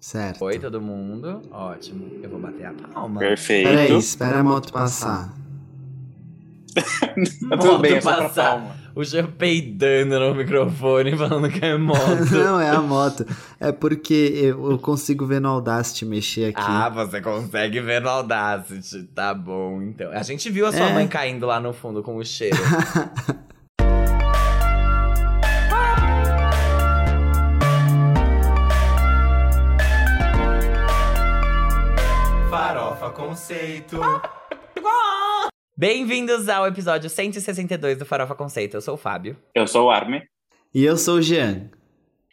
Certo. Oi, todo mundo. Ótimo. Eu vou bater a palma. Perfeito. Peraí, espera a moto passar. Tá tudo bem, é Moto pra passar. O Jean peidando no microfone, falando que é moto. Não, é a moto. É porque eu eu consigo ver no Audacity mexer aqui. Ah, você consegue ver no Audacity. Tá bom, então. A gente viu a sua É. mãe caindo lá no fundo com o cheiro. Conceito. Bem-vindos ao episódio 162 do Farofa Conceito. Eu sou o Fábio. Eu sou o Armin. E eu sou o Jean.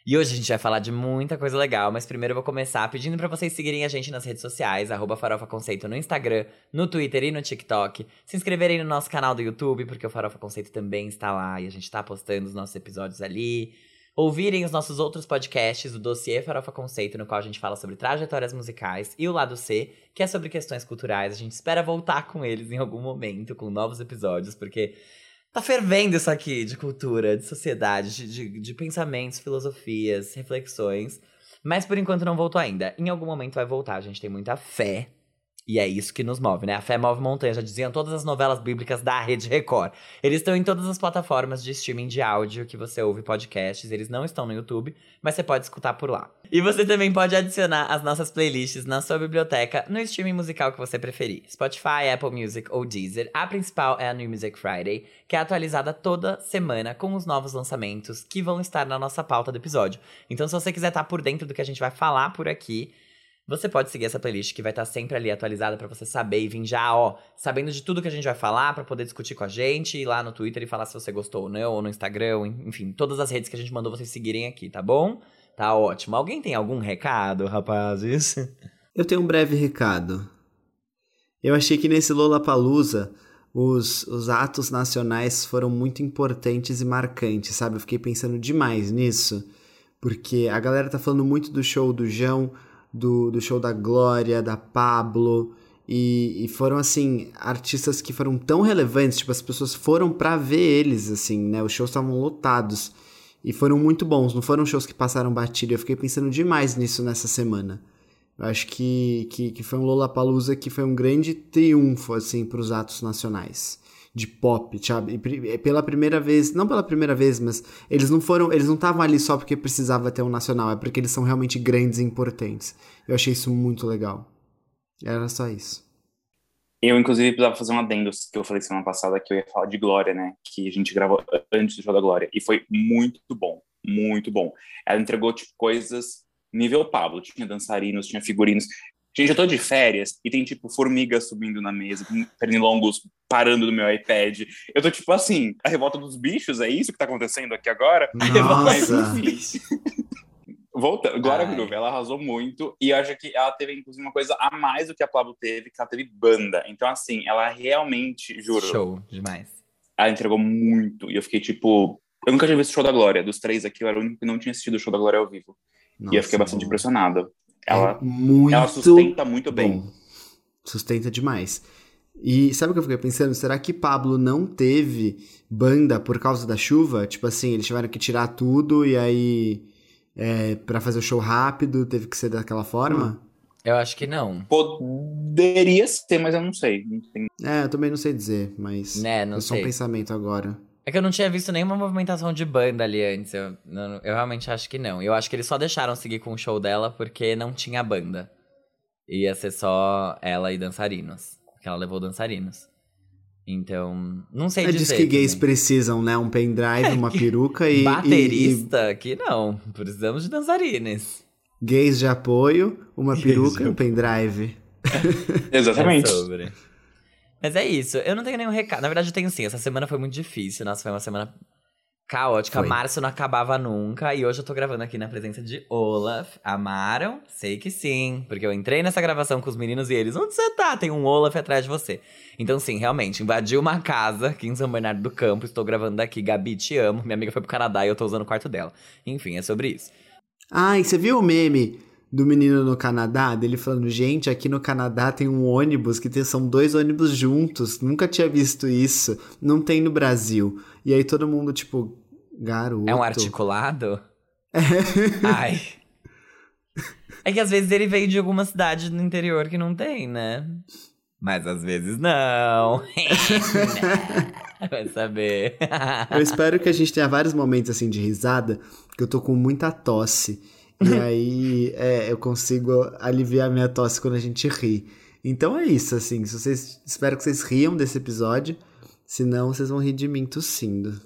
E hoje a gente vai falar de muita coisa legal, mas primeiro eu vou começar pedindo pra vocês seguirem a gente nas redes sociais, arroba Farofa Conceito no Instagram, no Twitter e no TikTok. Se inscreverem no nosso canal do YouTube, porque o Farofa Conceito também está lá e a gente tá postando os nossos episódios ali. Ouvirem os nossos outros podcasts, o Dossiê Farofa Conceito, no qual a gente fala sobre trajetórias musicais, e o Lado C, que é sobre questões culturais. A gente espera voltar com eles em algum momento, com novos episódios, porque Tá fervendo isso aqui de cultura, de sociedade, de, de, de pensamentos, filosofias, reflexões. Mas por enquanto não voltou ainda. Em algum momento vai voltar, a gente tem muita fé. E é isso que nos move, né? A fé move montanha, já diziam todas as novelas bíblicas da Rede Record. Eles estão em todas as plataformas de streaming de áudio que você ouve podcasts. Eles não estão no YouTube, mas você pode escutar por lá. E você também pode adicionar as nossas playlists na sua biblioteca no streaming musical que você preferir. Spotify, Apple Music ou Deezer. A principal é a New Music Friday, que é atualizada toda semana com os novos lançamentos que vão estar na nossa pauta do episódio. Então, se você quiser estar por dentro do que a gente vai falar por aqui, você pode seguir essa playlist que vai estar sempre ali atualizada pra você saber e vir já, ó, sabendo de tudo que a gente vai falar pra poder discutir com a gente, ir lá no Twitter e falar se você gostou ou não, ou no Instagram, enfim, todas as redes que a gente mandou vocês seguirem aqui, tá bom? Tá ótimo. Alguém tem algum recado, rapazes? Eu tenho um breve recado. Eu achei que nesse Lollapalooza os, os atos nacionais foram muito importantes e marcantes, sabe? Eu fiquei pensando demais nisso, porque a galera tá falando muito do show do João, do, do show da Glória, da Pablo, e, e foram, assim, artistas que foram tão relevantes, tipo, as pessoas foram pra ver eles, assim, né? Os shows estavam lotados. E foram muito bons, não foram shows que passaram batido. Eu fiquei pensando demais nisso nessa semana. Eu acho que, que, que foi um Lollapalooza que foi um grande triunfo, assim, pros atos nacionais. De pop, sabe? E pri- pela primeira vez, não pela primeira vez, mas eles não foram, eles não estavam ali só porque precisava ter um nacional, é porque eles são realmente grandes e importantes. Eu achei isso muito legal. Era só isso. Eu, inclusive, precisava fazer um adendo que eu falei semana passada que eu ia falar de Glória, né? Que a gente gravou antes do show da Glória. E foi muito bom, muito bom. Ela entregou, tipo, coisas nível Pablo. Tinha dançarinos, tinha figurinos. Gente, eu tô de férias e tem, tipo, formigas subindo na mesa, pernilongos parando no meu iPad. Eu tô, tipo, assim, a revolta dos bichos, é isso que tá acontecendo aqui agora? Nossa! enfim. Volta, Glória Ai. Groove, ela arrasou muito e eu acho que ela teve, inclusive, uma coisa a mais do que a Pablo teve, que ela teve banda. Então, assim, ela realmente, juro, Show, demais. ela entregou muito. E eu fiquei, tipo... Eu nunca tinha visto o show da Glória. Dos três aqui, eu era o único que não tinha assistido o show da Glória ao vivo. e eu fiquei Nossa, bastante bom. Impressionado. Ela, é muito ela sustenta muito bem. bom. Sustenta demais. E sabe o que eu fiquei pensando? Será que Pablo não teve banda por causa da chuva? Tipo assim, eles tiveram que tirar tudo e aí. É, para fazer o show rápido, teve que ser daquela forma? Eu acho que não. Poderia ser, mas eu não sei. É, eu também não sei dizer, mas. Né, não é só um sei. pensamento agora. É que eu não tinha visto nenhuma movimentação de banda ali antes. Eu, não- eu realmente acho que não. Eu acho que eles só deixaram seguir com o show dela porque não tinha banda. Ia ser só ela e dançarinos. Porque ela levou dançarinos. Então, não sei É dizer. disso que gays também. precisam, né? Um pendrive, uma peruca e, e- Baterista, que não. Precisamos de dançarines. e gays de apoio, uma Gays peruca e um pendrive. Exatamente. É sobre. Mas é isso. Eu não tenho nenhum recado. Na verdade, eu tenho sim. Essa semana foi muito difícil. Nossa, foi uma semana caótica. Foi. Março não acabava nunca. E hoje eu tô gravando aqui na presença de Olaf. Amaram? Sei que sim. Porque eu entrei nessa gravação com os meninos e eles. Onde você tá? Tem um Olaf atrás de você. Então, sim, realmente, invadi uma casa aqui em São Bernardo do Campo. Estou gravando daqui. Gabi, te amo. Minha amiga foi pro Canadá e eu tô usando o quarto dela. Enfim, é sobre isso. Ai, você viu o meme do menino no Canadá? Dele falando, gente, aqui no Canadá tem um ônibus que tem, são dois ônibus juntos. Nunca tinha visto isso. Não tem no Brasil. E aí todo mundo, tipo, garoto. É um articulado? Ai. É que às vezes ele veio de alguma cidade no interior que não tem, né? Mas às vezes não. Vai saber. Eu espero que a gente tenha vários momentos assim de risada, que eu tô com muita tosse. E aí é, eu consigo aliviar minha tosse quando a gente ri. Então é isso, assim. Se vocês, espero que vocês riam desse episódio. Senão vocês vão rir de mim tossindo.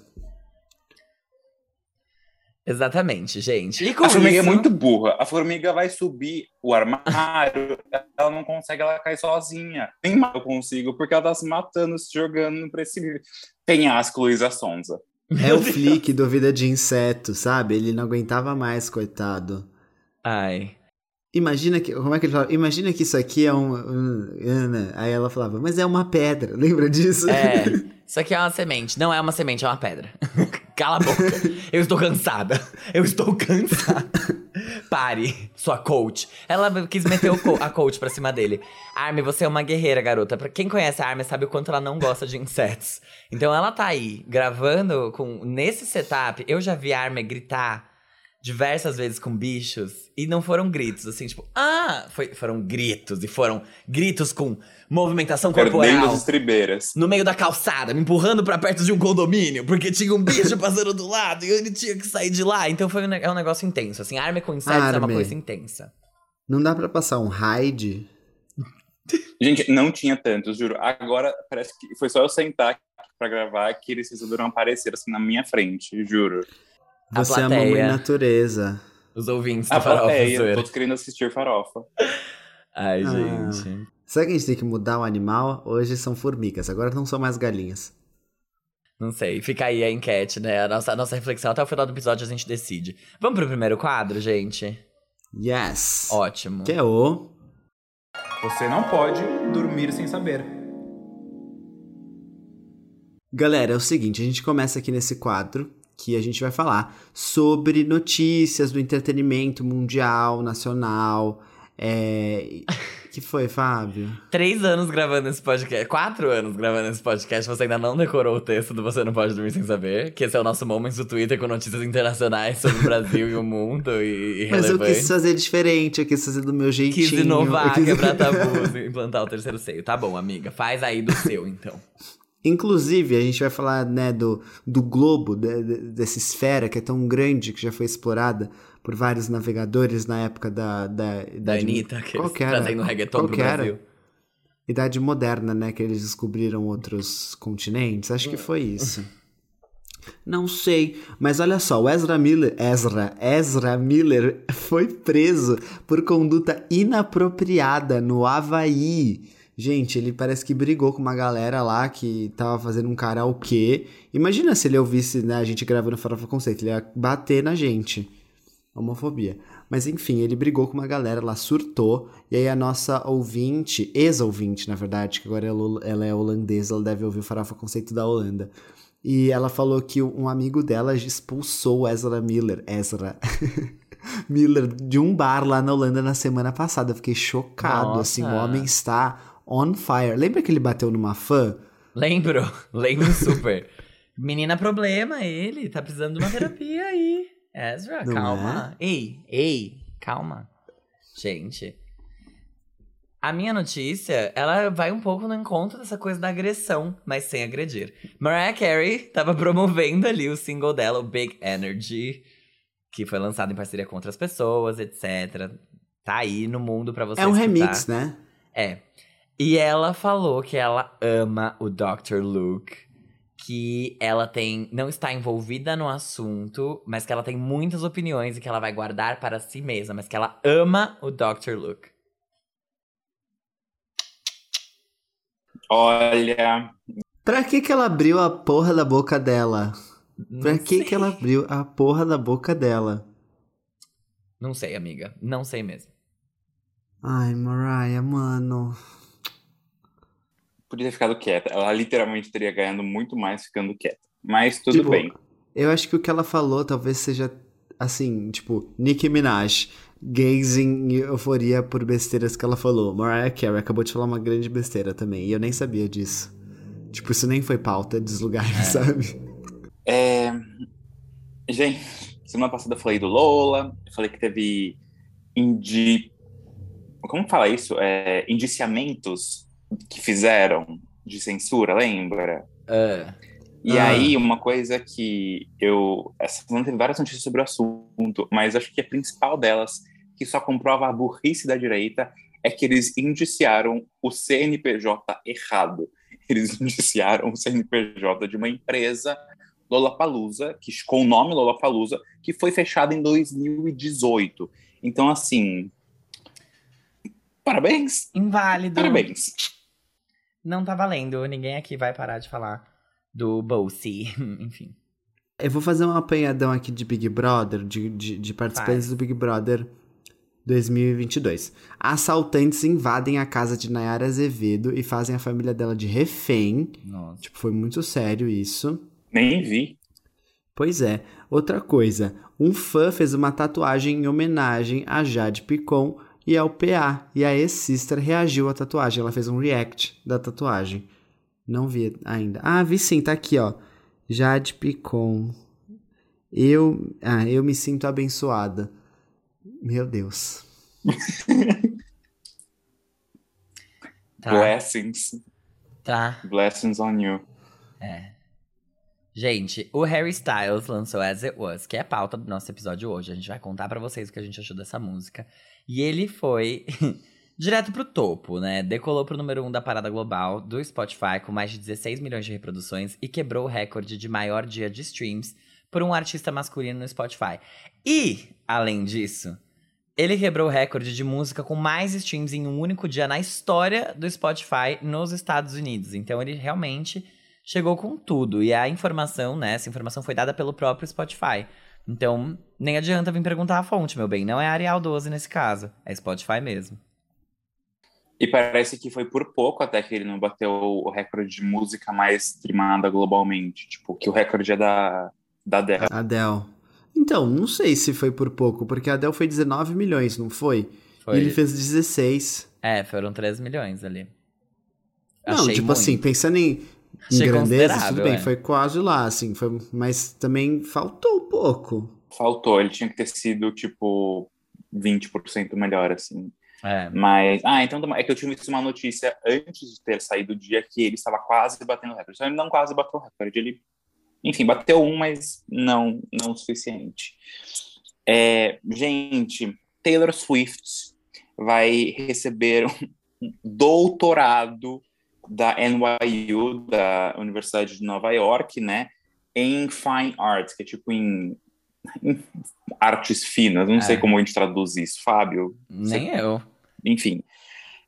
Exatamente, gente. E com a formiga é isso... é muito burra. A formiga vai subir o armário, ela não consegue, ela cai sozinha. Nem eu consigo, porque ela tá se matando, se jogando no precipício. Penhasco, Luísa Sonza. É o Flick do Vida de Inseto, sabe? Ele não aguentava mais, coitado. Ai. Imagina que. Como é que ele fala? Imagina que isso aqui é um, um. Aí ela falava, mas é uma pedra. Lembra disso? É. Isso aqui é uma semente. Não é uma semente, é uma pedra. Cala a boca. Eu estou cansada. Eu estou cansada. Pare, sua coach. Ela quis meter co a coach pra cima dele. Armin, você é uma guerreira, garota. Pra quem conhece a Armin sabe o quanto ela não gosta de insetos. Então ela tá aí, gravando com. Nesse setup, eu já vi a Armin gritar diversas vezes com bichos e não foram gritos, assim, tipo, ah! Foi, foram gritos e foram gritos com movimentação corporal. Perdendo as estribeiras. No meio da calçada, me empurrando para perto de um condomínio, porque tinha um bicho passando do lado e ele tinha que sair de lá. Então foi um, é um negócio intenso, assim, arma com insetos Arme. é uma coisa intensa. Não dá para passar um raid? Gente, não tinha tantos, juro. Agora parece que foi só eu sentar para gravar que eles resolveram aparecer assim na minha frente, juro. Você é a mamãe natureza. Os ouvintes a Farofa. Plateia, todos querendo assistir Farofa. Ai, ah. gente. Será que a gente tem que mudar o animal? Hoje são formigas, agora não são mais galinhas. Não sei, fica aí a enquete, né? A nossa, a nossa reflexão até o final do episódio a gente decide. Vamos pro primeiro quadro, gente? Yes. Ótimo. Que é o. Você não pode dormir sem saber. Galera, é o seguinte, a gente começa aqui nesse quadro que a gente vai falar sobre notícias do entretenimento mundial, nacional. É... que foi, Fábio? Três anos gravando esse podcast. Quatro anos gravando esse podcast. Você ainda não decorou o texto do Você Não Pode Dormir Sem Saber. Que esse é o nosso momento do Twitter com notícias internacionais sobre o Brasil e o mundo. E, e Mas eu quis fazer diferente, eu quis fazer do meu jeitinho. Quis inovar, quis... quebrar tabus e implantar o terceiro seio. Tá bom, amiga. Faz aí do seu, então. Inclusive, a gente vai falar né, do, do globo, de, de, dessa esfera que é tão grande, que já foi explorada por vários navegadores na época da... Da, da Anitta, que eles trazendo reggaeton qual pro Brasil. Idade moderna, né? Que eles descobriram outros continentes. Acho que foi isso. Não sei, mas olha só, o Ezra Miller, Ezra, Ezra Miller foi preso por conduta inapropriada no Havaí. Gente, ele parece que brigou com uma galera lá que tava fazendo um karaokê. Imagina se ele ouvisse né, a gente gravando Farofa Conceito, ele ia bater na gente. Homofobia. Mas enfim, ele brigou com uma galera lá, surtou. E aí a nossa ouvinte, ex-ouvinte, na verdade, que agora ela é holandesa, ela deve ouvir o Farofa Conceito da Holanda. E ela falou que um amigo dela expulsou Ezra Miller. Ezra. Miller de um bar lá na Holanda na semana passada. Eu fiquei chocado, Nossa. assim, o homem está on fire. Lembra que ele bateu numa fã? Lembro, lembro super. Menina problema, ele tá precisando de uma terapia aí. Ezra, Não calma. É? Ei, ei, calma. Gente, a minha notícia, ela vai um pouco no encontro dessa coisa da agressão, mas sem agredir. Mariah Carey tava promovendo ali o single dela, o Big Energy, que foi lançado em parceria com outras pessoas, etc. Tá aí no mundo para você É um escutar. remix, né? É. E ela falou que ela ama o Dr. Luke, que ela tem não está envolvida no assunto, mas que ela tem muitas opiniões e que ela vai guardar para si mesma, mas que ela ama o Dr. Luke. Olha, pra que que ela abriu a porra da boca dela? Pra que que ela abriu a porra da boca dela? Não sei, amiga. Não sei mesmo. Ai, Mariah, mano podia ter ficado quieta. Ela literalmente teria ganhado muito mais ficando quieta. Mas tudo tipo, bem. Eu acho que o que ela falou talvez seja assim, tipo, Nicki Minaj gazing em euforia por besteiras que ela falou. Mariah Carey acabou de falar uma grande besteira também, e eu nem sabia disso. Tipo, isso nem foi pauta de deslugar, é. sabe? É... Gente, semana passada eu falei do Lola, eu falei que teve indi... como fala isso? É, indiciamentos que fizeram de censura, lembra? Ah, E Ah. aí, uma coisa que eu. Essa semana teve várias notícias sobre o assunto, mas acho que a principal delas, que só comprova a burrice da direita, é que eles indiciaram o CNPJ errado. Eles indiciaram o CNPJ de uma empresa, Lollapalooza, que, com o nome Lollapalooza, que foi fechada em 2018. Então, assim. Parabéns! inválido. Parabéns! Não tá valendo. Ninguém aqui vai parar de falar do Bolsi. Enfim. Eu vou fazer um apanhadão aqui de Big Brother, de, de, de participantes Faz. do Big Brother 2022. Assaltantes invadem a casa de Nayara Azevedo e fazem a família dela de refém. Nossa. Tipo, foi muito sério isso. Nem vi. Pois é. Outra coisa, um fã fez uma tatuagem em homenagem a Jade Picon e ao PA. E a ex-sister reagiu à tatuagem. Ela fez um react da tatuagem. Não vi ainda. Ah, vi sim, tá aqui, ó. Jade Picon. Eu. Ah, eu me sinto abençoada. Meu Deus. Tá. Blessings. Tá. Blessings on you. Gente, o Harry Styles lançou As It Was, que é a pauta do nosso episódio hoje. A gente vai contar pra vocês o que a gente achou dessa música. E ele foi direto pro topo, né? Decolou pro número 1 um da parada global do Spotify com mais de 16 milhões de reproduções e quebrou o recorde de maior dia de streams por um artista masculino no Spotify. E, além disso, ele quebrou o recorde de música com mais streams em um único dia na história do Spotify nos Estados Unidos. Então ele realmente chegou com tudo. E a informação, né? Essa informação foi dada pelo próprio Spotify. Então, nem adianta vir perguntar a fonte, meu bem. Não é Arial 12 nesse caso. É Spotify mesmo. E parece que foi por pouco até que ele não bateu o recorde de música mais streamada globalmente. Tipo, que o recorde é da, da Adele. Adele. Então, não sei se foi por pouco, porque a Adele foi 19 milhões, não foi? Foi. E ele fez 16. É, foram 3 milhões ali. Não, Achei tipo muito. assim, pensando em, em Achei grandeza, tudo bem, é. foi quase lá, assim, foi, mas também faltou um pouco. Faltou, ele tinha que ter sido, tipo, 20% melhor, assim. É. Mas. Ah, então é que eu tinha visto uma notícia antes de ter saído o dia que ele estava quase batendo o recorde. Então ele não quase bateu o recorde. Ele, enfim, bateu um, mas não, não o suficiente. É, gente, Taylor Swift vai receber um doutorado da NYU, da Universidade de Nova York, né? Em Fine Arts, que é tipo em, em artes finas. Não sei É. como a gente traduz isso, Fábio. Nem eu. Enfim.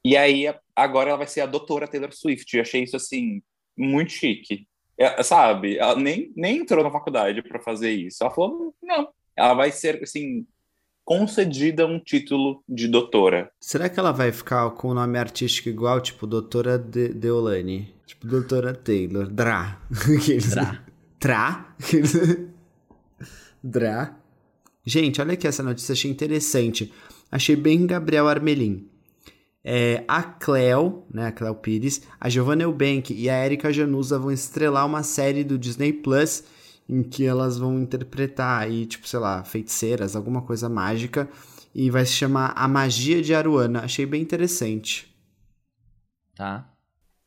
E aí, agora ela vai ser a doutora Taylor Swift. Eu achei isso, assim, muito chique. É, sabe? Ela nem, nem entrou na faculdade para fazer isso. Ela falou, não. Ela vai ser, assim, concedida um título de doutora. Será que ela vai ficar com o nome artístico igual, tipo, Doutora De Deolane? Tipo, Doutora Taylor. Dra. Dra. Tra. Dra. Gente, olha aqui essa notícia, achei interessante. Achei bem Gabriel Armelin. É, a Cleo, né, a Cleo Pires, a Giovanna Eubank e a Erika Januza vão estrelar uma série do Disney Plus em que elas vão interpretar aí, tipo, sei lá, feiticeiras, alguma coisa mágica, e vai se chamar A Magia de Aruana. Achei bem interessante. Tá?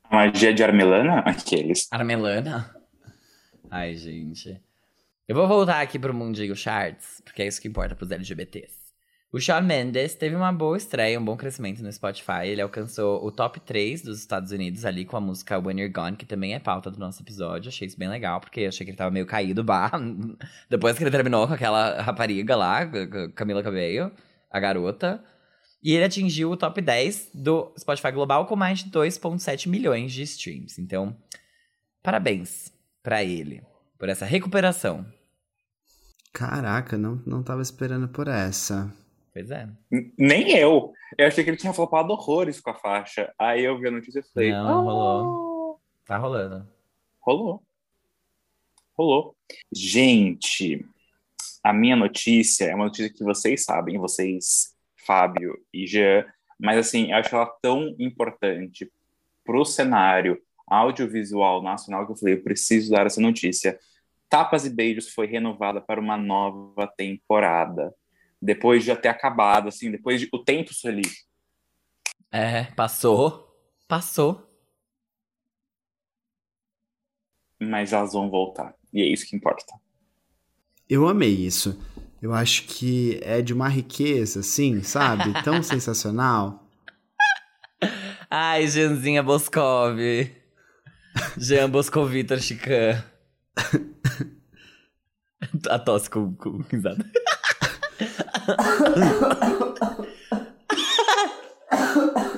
A magia de Armelana? Aqueles. Armelana? Ai, gente. Eu vou voltar aqui pro mundinho charts, porque é isso que importa pros LGBTs. O Shawn Mendes teve uma boa estreia, um bom crescimento no Spotify. Ele alcançou o top 3 dos Estados Unidos ali com a música When You're Gone, que também é pauta do nosso episódio. Achei isso bem legal, porque achei que ele tava meio caído, bah. Depois que ele terminou com aquela rapariga lá, Camila Cabello, a garota. E ele atingiu o top 10 do Spotify Global com mais de 2,7 milhões de streams. Então, parabéns pra ele por essa recuperação. Caraca, não, não tava esperando por essa. Pois é. Nem eu. Eu achei que ele tinha flopado horrores com a faixa. Aí eu vi a notícia e falei... Não, "Ah, rolou. Tá rolando. Rolou. Rolou. Gente, a minha notícia é uma notícia que vocês sabem, vocês, Fábio e Jean, mas assim, eu acho ela tão importante pro cenário audiovisual nacional que eu falei, eu preciso dar essa notícia. Tapas e Beijos foi renovada para uma nova temporada. Depois de já ter acabado, assim, depois de o tempo ali. É, passou. Passou. Mas elas vão voltar. E é isso que importa. Eu amei isso. Eu acho que é de uma riqueza, assim, sabe? Tão sensacional. Ai, Jeanzinha Boscov. Jean Boscovitor Chican. A tosse com, com risada.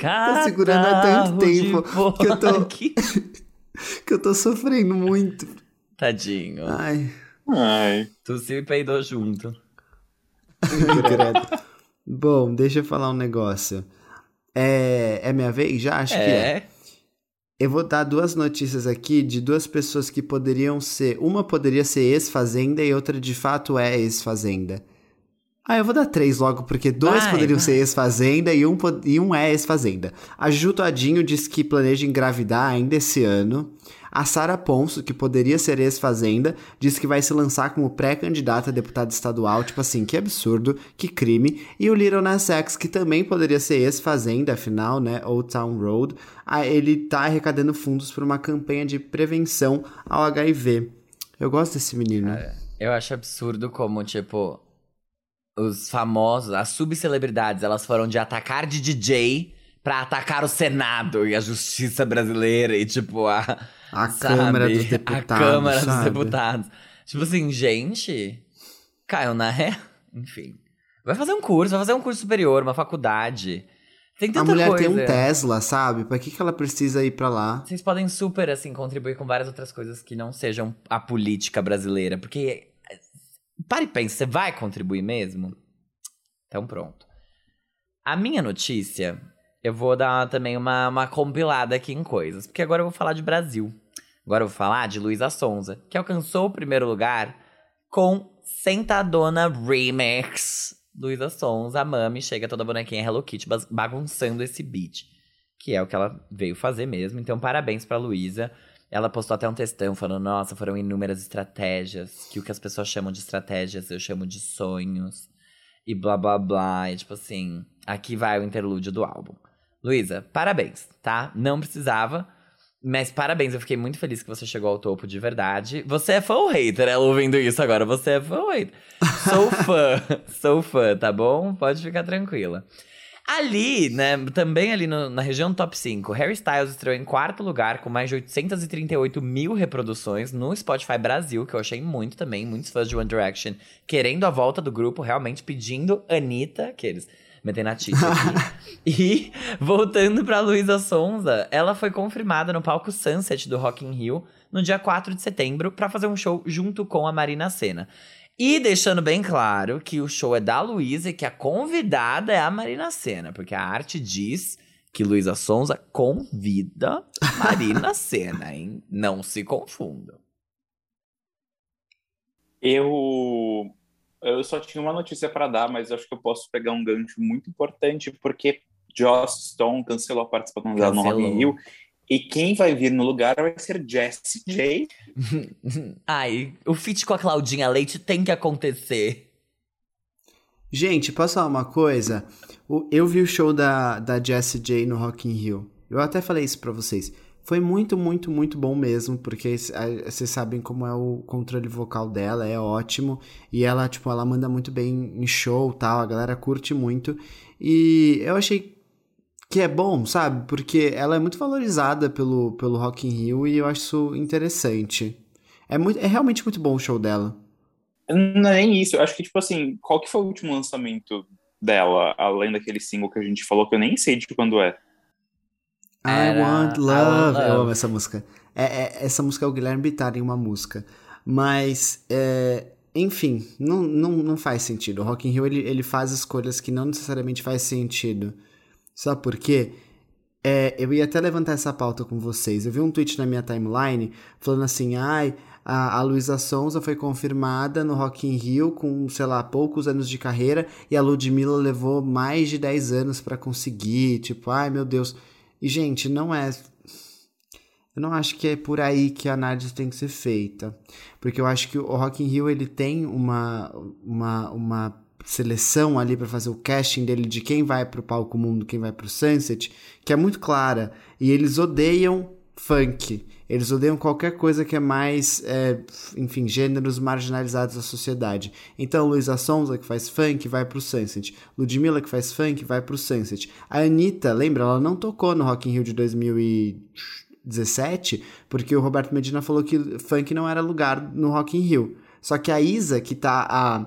Tô segurando há tanto tempo que eu tô, que eu tô sofrendo muito. Tadinho. Ai. Ai. Tu se peidou junto. Bom, deixa eu falar um negócio. É, é minha vez já? Acho é. que é. Eu vou dar duas notícias aqui de duas pessoas que poderiam ser. Uma poderia ser ex-fazenda e outra de fato é ex-fazenda. Ah, eu vou dar três logo, porque dois Vai, poderiam vai. ser ex-fazenda e um, e um é ex-fazenda. A Ju Todinho diz que planeja engravidar ainda esse ano. A Sara Ponço, que poderia ser ex-fazenda, diz que vai se lançar como pré-candidata a deputada estadual. Tipo assim, que absurdo, que crime. E o Little Nas X, que também poderia ser ex-fazenda, afinal, né? Old Town Road. Ah, ele tá arrecadando fundos para uma campanha de prevenção ao HIV. Eu gosto desse menino. Eu acho absurdo como, tipo, os famosos, as subcelebridades, elas foram de atacar de DJ pra atacar o Senado e a justiça brasileira e, tipo, a. A sabe? Câmara dos Deputados. A Câmara dos sabe? Deputados. Tipo assim, gente. Caiu na ré. Enfim. Vai fazer um curso, vai fazer um curso superior, uma faculdade. Tem A tanta mulher coisa. tem um Tesla, sabe? Pra que, que ela precisa ir pra lá? Vocês podem super, assim, contribuir com várias outras coisas que não sejam a política brasileira. Porque. Pare e pense, você vai contribuir mesmo? Então pronto. A minha notícia, eu vou dar também uma, uma compilada aqui em coisas. Porque agora eu vou falar de Brasil. Agora eu vou falar de Luísa Sonza, que alcançou o primeiro lugar com Sentadona Remix. Luísa Sonza, Mami, chega toda bonequinha Hello Kitty bagunçando esse beat. Que é o que ela veio fazer mesmo. Então, parabéns pra Luísa. Ela postou até um textão falando: Nossa, foram inúmeras estratégias. Que o que as pessoas chamam de estratégias eu chamo de sonhos. E blá blá blá. E tipo assim, aqui vai o interlúdio do álbum. Luísa, parabéns, tá? Não precisava. Mas parabéns, eu fiquei muito feliz que você chegou ao topo de verdade. Você é fã ou hater? Ela ouvindo isso agora, você é fã ou hater? Sou fã, sou fã, tá bom? Pode ficar tranquila. Ali, né, também ali no- na região top 5, Harry Styles estreou em quarto lugar com mais de 838 mil reproduções no Spotify Brasil, que eu achei muito também, muitos fãs de One Direction querendo a volta do grupo, realmente pedindo Anitta, que eles metem na aqui. e voltando pra Luísa Sonza, ela foi confirmada no palco Sunset do Rock in Rio no dia 4 de setembro pra fazer um show junto com a Marina Senna. E deixando bem claro que o show é da Luísa e que a convidada é a Marina Senna, porque a arte diz que Luísa Sonza convida Marina Senna, hein? Não se confundam. Eu, eu só tinha uma notícia para dar, mas acho que eu posso pegar um gancho muito importante, porque Joss Stone cancelou a participação dela no Rock in. Rio. E quem vai vir no lugar vai ser Jessie J. Ai, o feat com a Claudinha Leite tem que acontecer. Gente, posso falar uma coisa? Eu vi o show da, da Jessie J no Rock in Rio. Eu até falei isso pra vocês. Foi muito, muito, muito bom mesmo, porque vocês sabem como é o controle vocal dela, é ótimo. E ela, tipo, ela manda muito bem em show tal, a galera curte muito. E eu achei que é bom, sabe? Porque ela é muito valorizada pelo, pelo Rock in Rio e eu acho isso interessante. É, muito, é realmente muito bom o show dela. Não é nem isso. Eu acho que, tipo assim, qual que foi o último lançamento dela, além daquele single que a gente falou, que eu nem sei de quando é. I Era Want I Love. Want Eu Love. amo essa música. É, é- essa música é o Guilherme Bittar em uma música. Mas, é, enfim, não, não, não faz sentido. O Rock in Rio, ele, ele faz escolhas que não necessariamente faz sentido. Sabe por quê? É, eu ia até levantar essa pauta com vocês. Eu vi um tweet na minha timeline falando assim, ai, a, a Luísa Sonza foi confirmada no Rock in Rio com, sei lá, poucos anos de carreira e a Ludmilla levou mais de 10 anos pra conseguir. Tipo, ai meu Deus. E, gente, não é. Eu não acho que é por aí que a análise tem que ser feita. Porque eu acho que o Rock in Rio ele tem uma, uma, uma seleção ali para fazer o casting dele de quem vai pro palco mundo, quem vai pro Sunset, que é muito clara. E eles odeiam funk. Eles odeiam qualquer coisa que é mais, é, enfim, gêneros marginalizados da sociedade. Então, Luísa Sonza, que faz funk, vai pro Sunset. Ludmilla, que faz funk, vai pro Sunset. A Anitta, lembra? Ela não tocou no Rock in Rio de 2017, porque o Roberto Medina falou que funk não era lugar no Rock in Rio. Só que a Isa, que tá há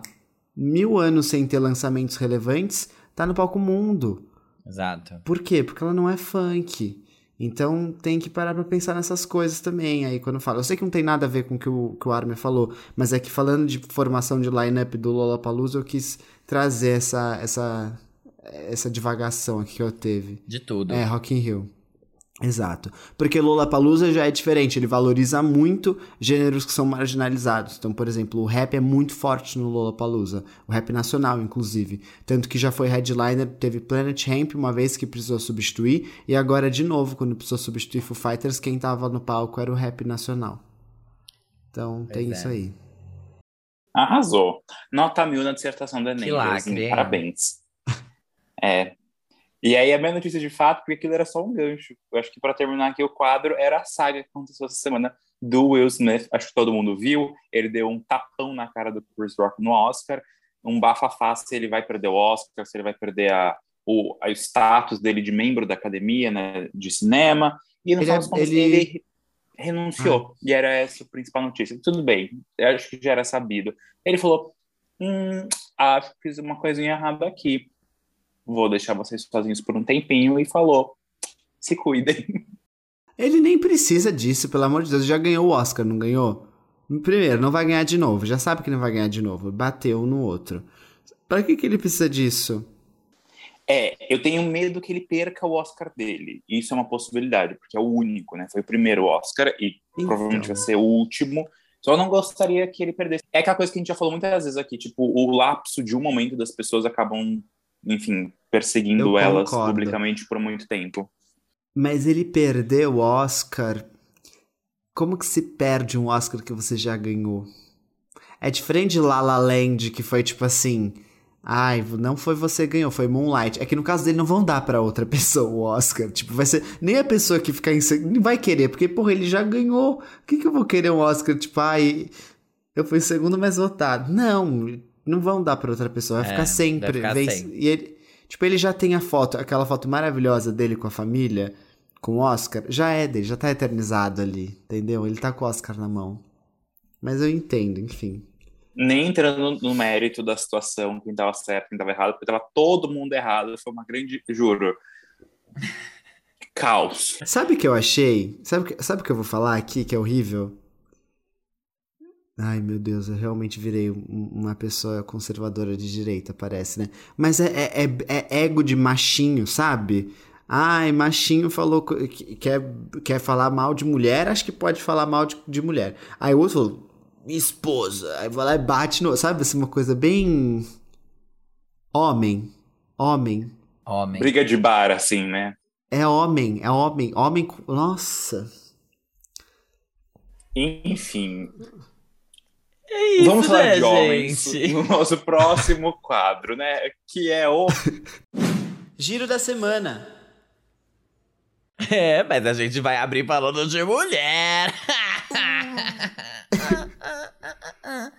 mil anos sem ter lançamentos relevantes, tá no palco mundo. Exato. Por quê? Porque ela não é funk. Então tem que parar pra pensar nessas coisas também. Aí quando fala. Eu sei que não tem nada a ver com o que o, que o Armin falou, mas é que falando de formação de line-up do Lollapalooza, eu quis trazer essa, essa, essa divagação aqui que eu teve. De tudo. É, Rock in Rio. Exato. Porque Lollapalooza já é diferente, ele valoriza muito gêneros que são marginalizados. Então, por exemplo, o rap é muito forte no Lollapalooza, o rap nacional, inclusive. Tanto que já foi headliner, teve Planet Hemp uma vez que precisou substituir, e agora de novo, quando precisou substituir Foo Fighters, quem tava no palco era o rap nacional. Então, Pois tem é. isso aí. Arrasou. Nota mil na dissertação da Enem. lacre, assim, hein? Parabéns. É. E aí a minha notícia de fato, porque aquilo era só um gancho. Eu acho que para terminar aqui o quadro era a saga que aconteceu essa semana do Will Smith. Acho que todo mundo viu. Ele deu um tapão na cara do Chris Rock no Oscar. Um bafafá se ele vai perder o Oscar, se ele vai perder a, o, a- o status dele de membro da academia né, de cinema. E no Ele final é- ele- ele renunciou. E era essa a principal notícia. Tudo bem, acho que já era sabido. Ele falou: hum, acho que fiz uma coisinha errada aqui. Vou deixar vocês sozinhos por um tempinho. E falou: se cuidem. Ele nem precisa disso, pelo amor de Deus. Já ganhou o Oscar, não ganhou? Primeiro, não vai ganhar de novo. Já sabe que não vai ganhar de novo. Bateu um no outro. Pra que, que ele precisa disso? É, eu tenho medo que ele perca o Oscar dele. Isso é uma possibilidade, porque é o único, né? Foi o primeiro Oscar e Então. provavelmente vai ser o último. Só não gostaria que ele perdesse. É aquela coisa que a gente já falou muitas vezes aqui, tipo, o lapso de um momento das pessoas acabam, enfim, perseguindo elas publicamente por muito tempo. Mas ele perdeu o Oscar. Como que se perde um Oscar que você já ganhou? É diferente de La La Land, que foi tipo assim. Ai, não foi você que ganhou, foi Moonlight. É que no caso dele não vão dar pra outra pessoa o Oscar. Tipo, vai ser. Nem a pessoa que ficar em. Não vai querer, porque, porra, ele já ganhou. Por que, que eu vou querer um Oscar? Tipo, ai. Eu fui segundo, mas votado. Não, não vão dar pra outra pessoa. Vai É, ficar sempre. vai ficar. E ele. Tipo, ele já tem a foto, aquela foto maravilhosa dele com a família, com o Oscar. Já é dele, já tá eternizado ali, entendeu? Ele tá com o Oscar na mão. Mas eu entendo, enfim. Nem entrando no mérito da situação, quem tava certo, quem tava errado, porque tava todo mundo errado. Foi uma grande. Juro. Caos. Sabe o que eu achei? Sabe o que, sabe o que eu vou falar aqui que é horrível? Ai, meu Deus, eu realmente virei um- uma pessoa conservadora de direita, parece, né? Mas é, é, é- é ego de machinho, sabe? Ai, machinho falou que quer, quer falar mal de mulher, acho que pode falar mal de, de mulher. Aí o outro falou, minha esposa. Aí vai lá e bate no. Sabe assim, uma coisa bem. Homem. Homem. Homem. Briga de bar, assim, né? É homem, é homem. Homem. com- Nossa. Enfim, É isso, Vamos falar né, de homens gente? no nosso próximo quadro, né? Que é o. Giro da semana. É, mas a gente vai abrir falando de mulher.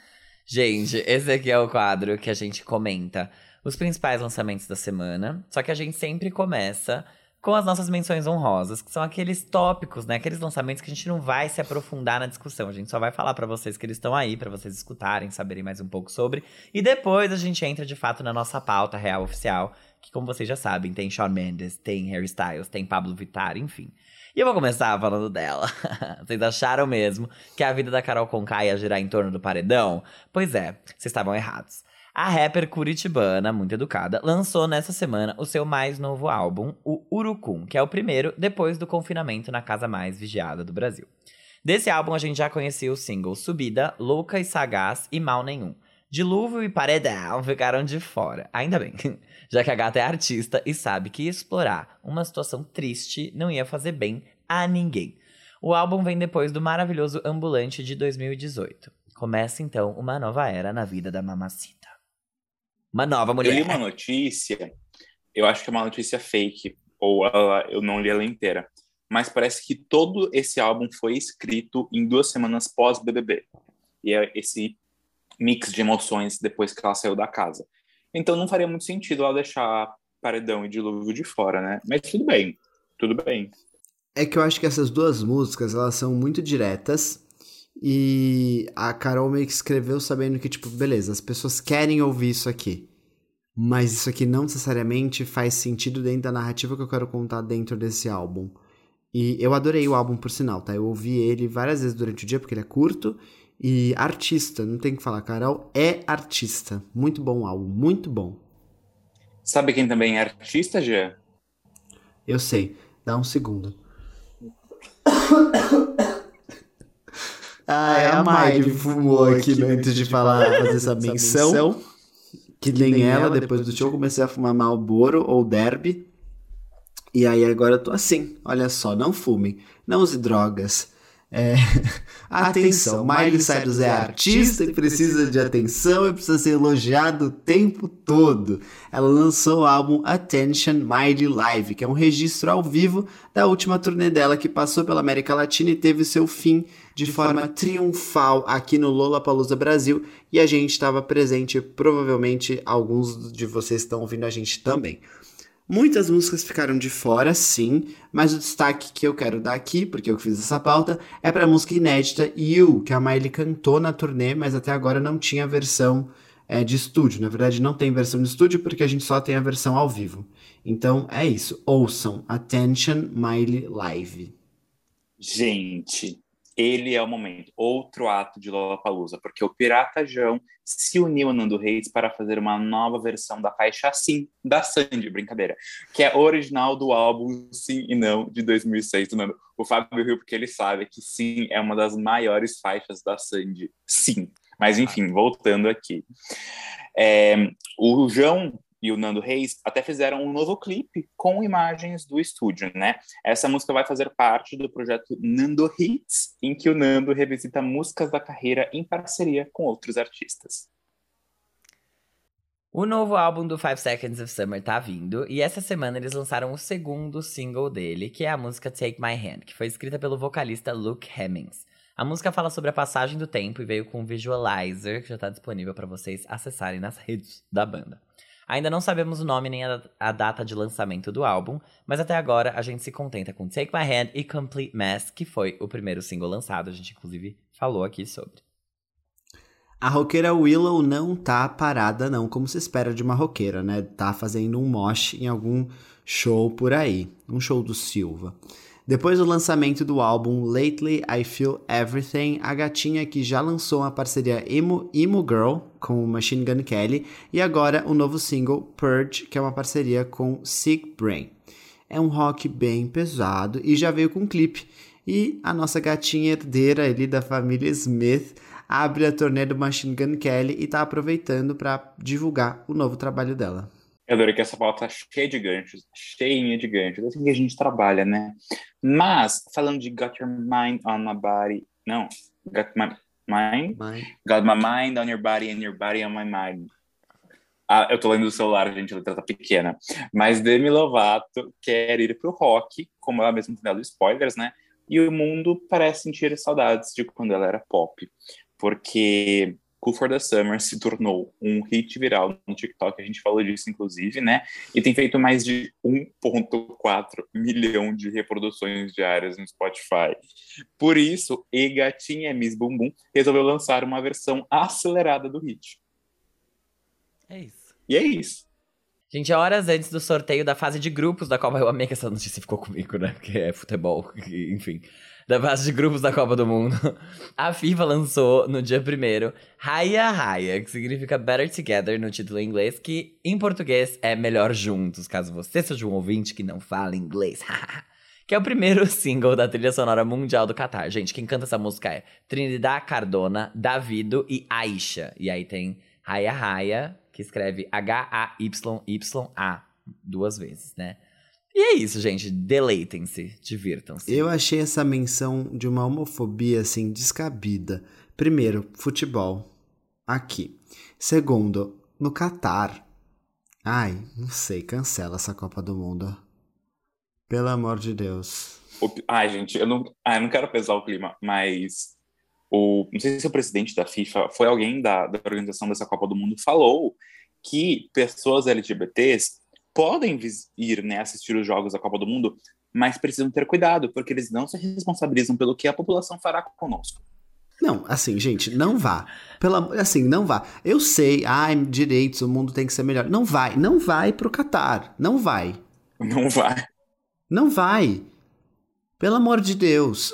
gente, esse aqui é o quadro que a gente comenta os principais lançamentos da semana. Só que a gente sempre começa com as nossas menções honrosas, que são aqueles tópicos, né? Aqueles lançamentos que a gente não vai se aprofundar na discussão. A gente só vai falar pra vocês que eles estão aí, pra vocês escutarem, saberem mais um pouco sobre. E depois a gente entra de fato na nossa pauta real oficial, que como vocês já sabem, tem Shawn Mendes, tem Harry Styles, tem Pablo Vittar, enfim. E eu vou começar falando dela. Vocês acharam mesmo que a vida da Carol Conká ia girar em torno do paredão? Pois é, vocês estavam errados. A rapper curitibana, muito educada, lançou nessa semana o seu mais novo álbum, o Urucum, que é o primeiro depois do confinamento na casa mais vigiada do Brasil. Desse álbum a gente já conhecia os singles Subida, Louca e Sagaz e Mal Nenhum. Dilúvio e Paredão ficaram de fora. Ainda bem, já que a gata é artista e sabe que explorar uma situação triste não ia fazer bem a ninguém. O álbum vem depois do maravilhoso Ambulante de 2018. Começa então uma nova era na vida da Mamacita. Uma nova Eu mulher. li uma notícia, eu acho que é uma notícia fake, ou ela- eu não li ela inteira, mas parece que todo esse álbum foi escrito em duas semanas pós-BBB. E é esse mix de emoções depois que ela saiu da casa. Então não faria muito sentido ela deixar Paredão e Dilúvio de fora, né? Mas tudo bem, tudo bem. É que eu acho que essas duas músicas, elas são muito diretas. E a Carol meio que escreveu sabendo que, tipo, beleza, as pessoas querem ouvir isso aqui. Mas isso aqui não necessariamente faz sentido dentro da narrativa que eu quero contar dentro desse álbum. E eu adorei o álbum, por sinal, tá? Eu ouvi ele várias vezes durante o dia, porque ele é curto. E artista, não tem o que falar, Carol é artista. Muito bom o álbum, muito bom. Sabe quem também é artista, Jean? Eu sei, dá um segundo. Ah, é a Miley fumou aqui antes de falar, fazer essa menção. Que nem ela, depois do show, comecei a fumar Malboro ou Derby. E aí agora eu tô assim, olha só, não fumem, não use drogas. É, Atenção, Miley Cyrus é artista e precisa de atenção e precisa ser elogiado o tempo todo. Ela lançou o álbum Attention Miley Live, que é um registro ao vivo da última turnê dela que passou pela América Latina e teve seu fim de forma triunfal aqui no Lollapalooza Brasil e a gente estava presente, provavelmente alguns de vocês estão ouvindo a gente também. Muitas músicas ficaram de fora, sim, mas o destaque que eu quero dar aqui, porque eu fiz essa pauta, é para a música inédita You, que a Miley cantou na turnê, mas até agora não tinha versão é, de estúdio. Na verdade, não tem versão de estúdio porque a gente só tem a versão ao vivo. Então é isso. Ouçam Attention Miley Live. Gente, ele é o momento. Outro ato de Lollapalooza, porque o Pirata João se uniu a Nando Reis para fazer uma nova versão da faixa Sim, da Sandy, brincadeira, que é original do álbum Sim e Não, de 2006 do Nando. O Fábio riu porque ele sabe que Sim é uma das maiores faixas da Sandy. Sim. Mas enfim, voltando aqui. É, o João e o Nando Reis até fizeram um novo clipe com imagens do estúdio, né? Essa música vai fazer parte do projeto Nando Hits, em que o Nando revisita músicas da carreira em parceria com outros artistas. O novo álbum do Five Seconds of Summer tá vindo, e essa semana eles lançaram o segundo single dele, que é a música Take My Hand, que foi escrita pelo vocalista Luke Hemmings. A música fala sobre a passagem do tempo e veio com um visualizer que já tá disponível para vocês acessarem nas redes da banda. Ainda não sabemos o nome nem a, a, data de lançamento do álbum, mas até agora a gente se contenta com Take My Hand e Complete Mess, que foi o primeiro single lançado, a gente inclusive falou aqui sobre. A roqueira Willow não tá parada não, como se espera de uma roqueira, né? Tá fazendo um mosh em algum show por aí, um show do Silva. Depois do lançamento do álbum Lately I Feel Everything, a gatinha que já lançou uma parceria Emo, Emo Girl com Machine Gun Kelly e agora o novo single Purge, que é uma parceria com Sick Brain. É um rock bem pesado e já veio com um clipe. E a nossa gatinha herdeira ali da família Smith abre a turnê do Machine Gun Kelly e tá aproveitando para divulgar o novo trabalho dela. Eu adorei que essa pauta tá cheia de ganchos, cheinha de ganchos. É assim que a gente trabalha, né? Mas, falando de Got Your Mind on My Body... Não, Got My Mind... Mind. Got My Mind on Your Body and Your Body on My Mind. Ah, eu tô lendo do celular, gente, a letra tá pequena. Mas Demi Lovato quer ir pro rock, como ela mesma tem dado spoilers, né? E o mundo parece sentir saudades de quando ela era pop. Porque Cool for the Summer se tornou um hit viral no TikTok, a gente falou disso inclusive, né? E tem feito mais de 1.4 milhão de reproduções diárias no Spotify. Por isso, E Gatinha Miss Bumbum resolveu lançar uma versão acelerada do hit. É isso. E é isso. Gente, horas antes do sorteio da fase de grupos da Copa, eu amei que essa notícia ficou comigo, né? Porque é futebol, enfim. Da fase de grupos da Copa do Mundo. A FIFA lançou no dia 1 Raya Raya, que significa Better Together no título em inglês, que em português é Melhor Juntos, caso você seja um ouvinte que não fala inglês. que é o primeiro single da trilha sonora mundial do Qatar. Gente, quem canta essa música é Trinidad Cardona, Davido e Aisha. E aí tem Raya Raya, que escreve H-A-Y-Y-A duas vezes, né? E é isso, gente. Deleitem-se, divirtam-se. Eu achei essa menção de uma homofobia assim descabida. Primeiro, futebol. Aqui. Segundo, no Catar. Ai, não sei, cancela essa Copa do Mundo. Pelo amor de Deus. O- Ai, gente, eu não, ah, eu não quero pesar o clima, mas o, não sei se o presidente da FIFA foi alguém da, da organização dessa Copa do Mundo falou que pessoas LGBTs podem ir né, assistir os jogos da Copa do Mundo, mas precisam ter cuidado, porque eles não se responsabilizam pelo que a população fará conosco. Não, assim, gente, não vá. Pela, assim, não vá. Eu sei, ai, direitos, o mundo tem que ser melhor. Não vai, não vai pro Catar. Não vai. Não vai. Não vai. Pelo amor de Deus.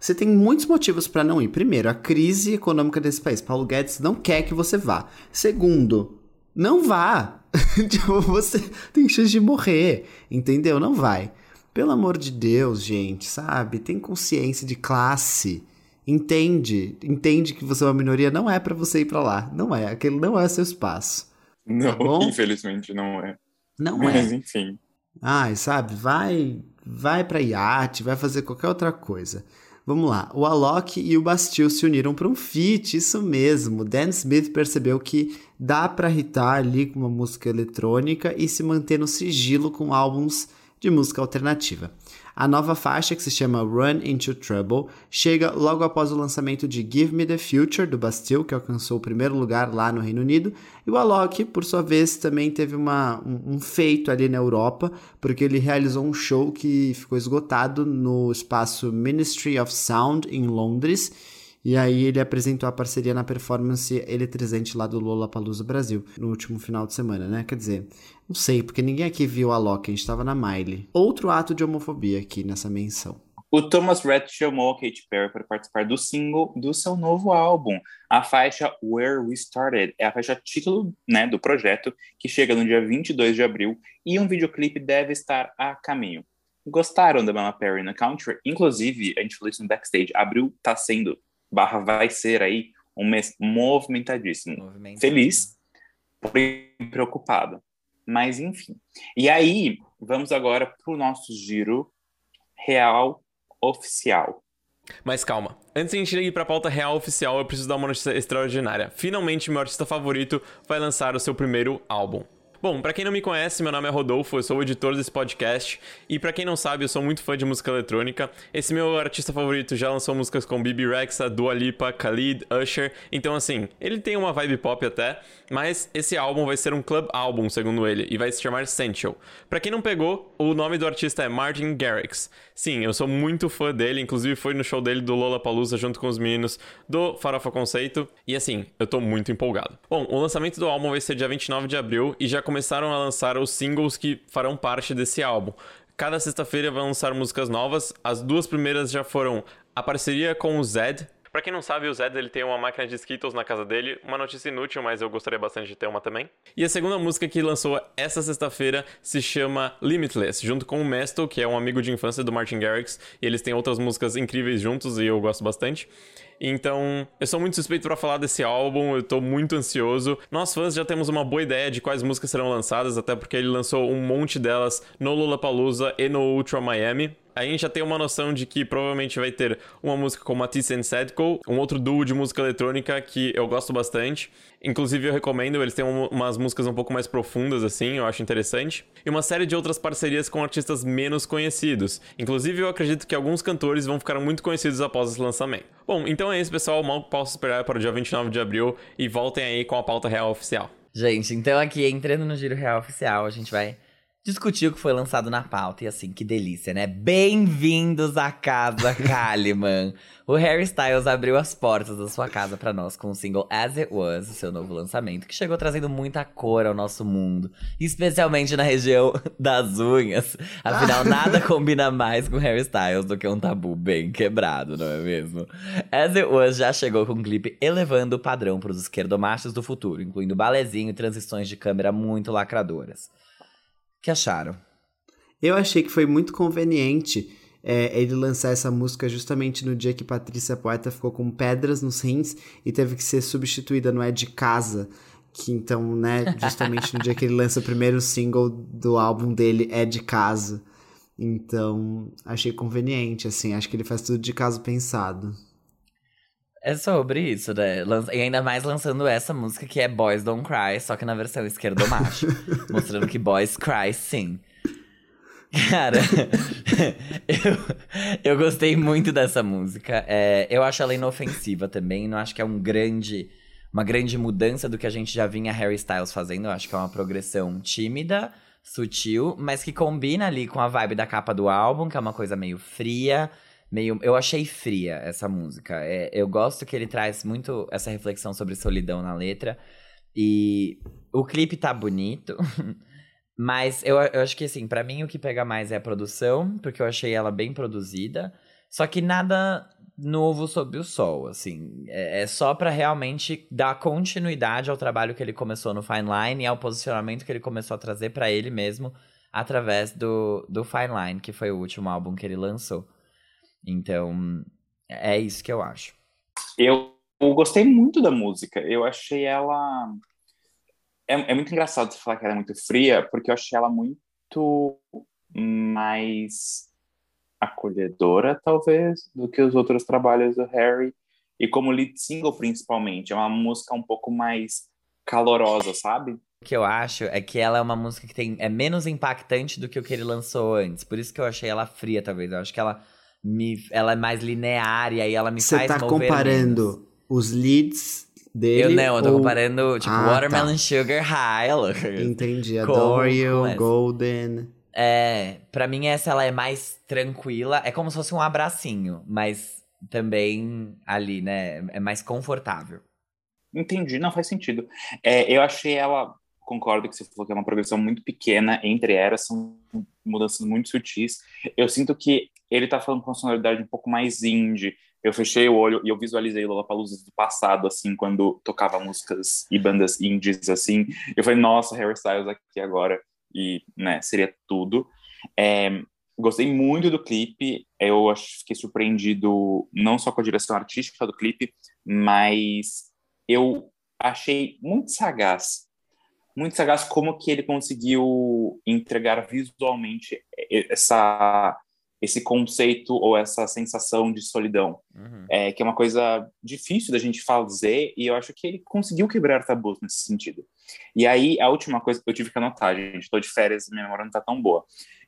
Você tem muitos motivos pra não ir. Primeiro, a crise econômica desse país. Paulo Guedes não quer que você vá. Segundo, não vá. tipo, você tem chance de morrer. Entendeu? Não vai. Pelo amor de Deus, gente, sabe? Tem consciência de classe. Entende. Entende que você é uma minoria. Não é pra você ir pra lá. Não é. Aquele não é seu espaço. Não, bom? infelizmente não é. Não é. Mas enfim. Ai, sabe, vai, vai pra iate, vai fazer qualquer outra coisa. Vamos lá, o Alok e o Bastille se uniram para um feat, isso mesmo. Dan Smith percebeu que dá pra hitar ali com uma música eletrônica e se manter no sigilo com álbuns de música alternativa. A nova faixa, que se chama Run Into Trouble, chega logo após o lançamento de Give Me the Future, do Bastille, que alcançou o primeiro lugar lá no Reino Unido, e o Alok, por sua vez, também teve uma, um, um feito ali na Europa, porque ele realizou um show que ficou esgotado no espaço Ministry of Sound, em Londres, e aí ele apresentou a parceria na performance eletrizante lá do Lollapalooza Brasil, no último final de semana, né? Quer dizer, não sei, porque ninguém aqui viu a Loki, a gente tava na Miley. Outro ato de homofobia aqui nessa menção. O Thomas Rhett chamou a Katy Perry para participar do single do seu novo álbum. A faixa Where We Started é a faixa título né, do projeto, que chega no dia 22 de abril, e um videoclipe deve estar a caminho. Gostaram da Mama Perry no country? Inclusive, a gente falou isso no backstage, abril tá sendo, barra vai ser aí, um mês movimentadíssimo. Feliz, porém preocupado. Mas enfim. E aí, vamos agora para o nosso giro real oficial. Mas calma, antes de a gente ir pra pauta real oficial, eu preciso dar uma notícia extraordinária. Finalmente, meu artista favorito vai lançar o seu primeiro álbum. Bom, pra quem não me conhece, meu nome é Rodolfo, eu sou o editor desse podcast. E pra quem não sabe, eu sou muito fã de música eletrônica. Esse meu artista favorito já lançou músicas com Bibi Rexa, Dua Lipa, Khalid, Usher. Então, assim, ele tem uma vibe pop até, mas esse álbum vai ser um club álbum, segundo ele, e vai se chamar Essential. Pra quem não pegou, o nome do artista é Martin Garrix. Sim, eu sou muito fã dele, inclusive foi no show dele do Lollapalooza junto com os meninos do Farofa Conceito. E assim, eu tô muito empolgado. Bom, o lançamento do álbum vai ser dia 29 de abril e já começaram a lançar os singles que farão parte desse álbum. Cada sexta-feira vão lançar músicas novas. As duas primeiras já foram a parceria com o Zed. Pra quem não sabe, o Zed ele tem uma máquina de Skittles na casa dele, uma notícia inútil, mas eu gostaria bastante de ter uma também. E a segunda música que lançou essa sexta-feira se chama Limitless, junto com o Mesto, que é um amigo de infância do Martin Garrix, e eles têm outras músicas incríveis juntos e eu gosto bastante. Então, eu sou muito suspeito pra falar desse álbum, eu tô muito ansioso. Nós fãs já temos uma boa ideia de quais músicas serão lançadas, até porque ele lançou um monte delas no Lollapalooza e no Ultra Miami. A gente já tem uma noção de que provavelmente vai ter uma música com Matisse and Sadko, um outro duo de música eletrônica que eu gosto bastante. Inclusive eu recomendo, eles têm um- umas músicas um pouco mais profundas assim, eu acho interessante. E uma série de outras parcerias com artistas menos conhecidos. Inclusive eu acredito que alguns cantores vão ficar muito conhecidos após esse lançamento. Bom, então é isso pessoal, mal posso esperar para o dia 29 de abril e voltem aí com a pauta real oficial. Gente, então aqui, entrando no Giro Real Oficial, a gente vai discutir o que foi lançado na pauta. E assim, que delícia, né? Bem-vindos à casa Kalimann. o Harry Styles abriu as portas da sua casa pra nós com o single As It Was, seu novo lançamento, que chegou trazendo muita cor ao nosso mundo, especialmente na região das unhas. Afinal, nada combina mais com Harry Styles do que um tabu bem quebrado, não é mesmo? As It Was já chegou com um clipe elevando o padrão pros esquerdomachos do futuro, incluindo balezinho e transições de câmera muito lacradoras. Que acharam? Eu achei que foi muito conveniente é, ele lançar essa música justamente no dia que Patrícia Poeta ficou com pedras nos rins e teve que ser substituída no É de Casa. Que então, né, justamente no dia que ele lança o primeiro single do álbum dele, É de Casa. Então, achei conveniente, assim, acho que ele faz tudo de caso pensado. É sobre isso, né? E ainda mais lançando essa música que é Boys Don't Cry, só que na versão esquerdo macho. mostrando que boys cry sim. Cara, eu, eu gostei muito dessa música. É, eu acho ela inofensiva também. Não acho que é um grande, uma grande mudança do que a gente já vinha Harry Styles fazendo. Eu acho que é uma progressão tímida, sutil, mas que combina ali com a vibe da capa do álbum, que é uma coisa meio fria meio. Eu achei fria essa música. É, eu gosto que ele traz muito essa reflexão sobre solidão na letra. E o clipe tá bonito. mas eu, eu acho que, assim, para mim o que pega mais é a produção, porque eu achei ela bem produzida. Só que nada novo sob o sol, assim. É, é só para realmente dar continuidade ao trabalho que ele começou no Fine Line e ao posicionamento que ele começou a trazer para ele mesmo através do, do Fine Line, que foi o último álbum que ele lançou. Então, é isso que eu acho. Eu, eu gostei muito da música. Eu achei ela. É, é, muito engraçado você falar que ela é muito fria, porque eu achei ela muito mais acolhedora, talvez, do que os outros trabalhos do Harry. E como lead single, principalmente. É uma música um pouco mais calorosa, sabe? O que eu acho é que ela é uma música que tem, é menos impactante do que o que ele lançou antes. Por isso que eu achei ela fria, talvez. Eu acho que ela me, ela é mais linear e aí ela me Cê faz tá mover comparando menos. os leads dele? Eu não, eu tô ou... comparando, tipo, ah, Watermelon tá. Sugar High. Entendi, Adore You, Golden... É, pra mim essa ela é mais tranquila, é como se fosse um abracinho, mas também ali, né, é mais confortável. Entendi, não faz sentido. É, eu achei ela, concordo que você falou que é uma progressão muito pequena entre eras, são mudanças muito sutis. Eu sinto que ele tá falando com uma sonoridade um pouco mais indie. Eu fechei o olho e eu visualizei Lollapalooza do passado, assim, quando tocava músicas e bandas indies, assim. Eu falei, nossa, Harry Styles aqui agora. E, né, seria tudo. É, gostei muito do clipe. Eu acho, fiquei surpreendido não só com a direção artística do clipe, mas eu achei muito sagaz. Muito sagaz como que ele conseguiu entregar visualmente essa esse conceito ou essa sensação de solidão, uhum. é, que é uma coisa difícil da gente fazer, e eu acho que ele conseguiu quebrar tabus nesse sentido. E aí, a última coisa que eu tive que anotar, gente, estou de férias, minha memória não está tão boa.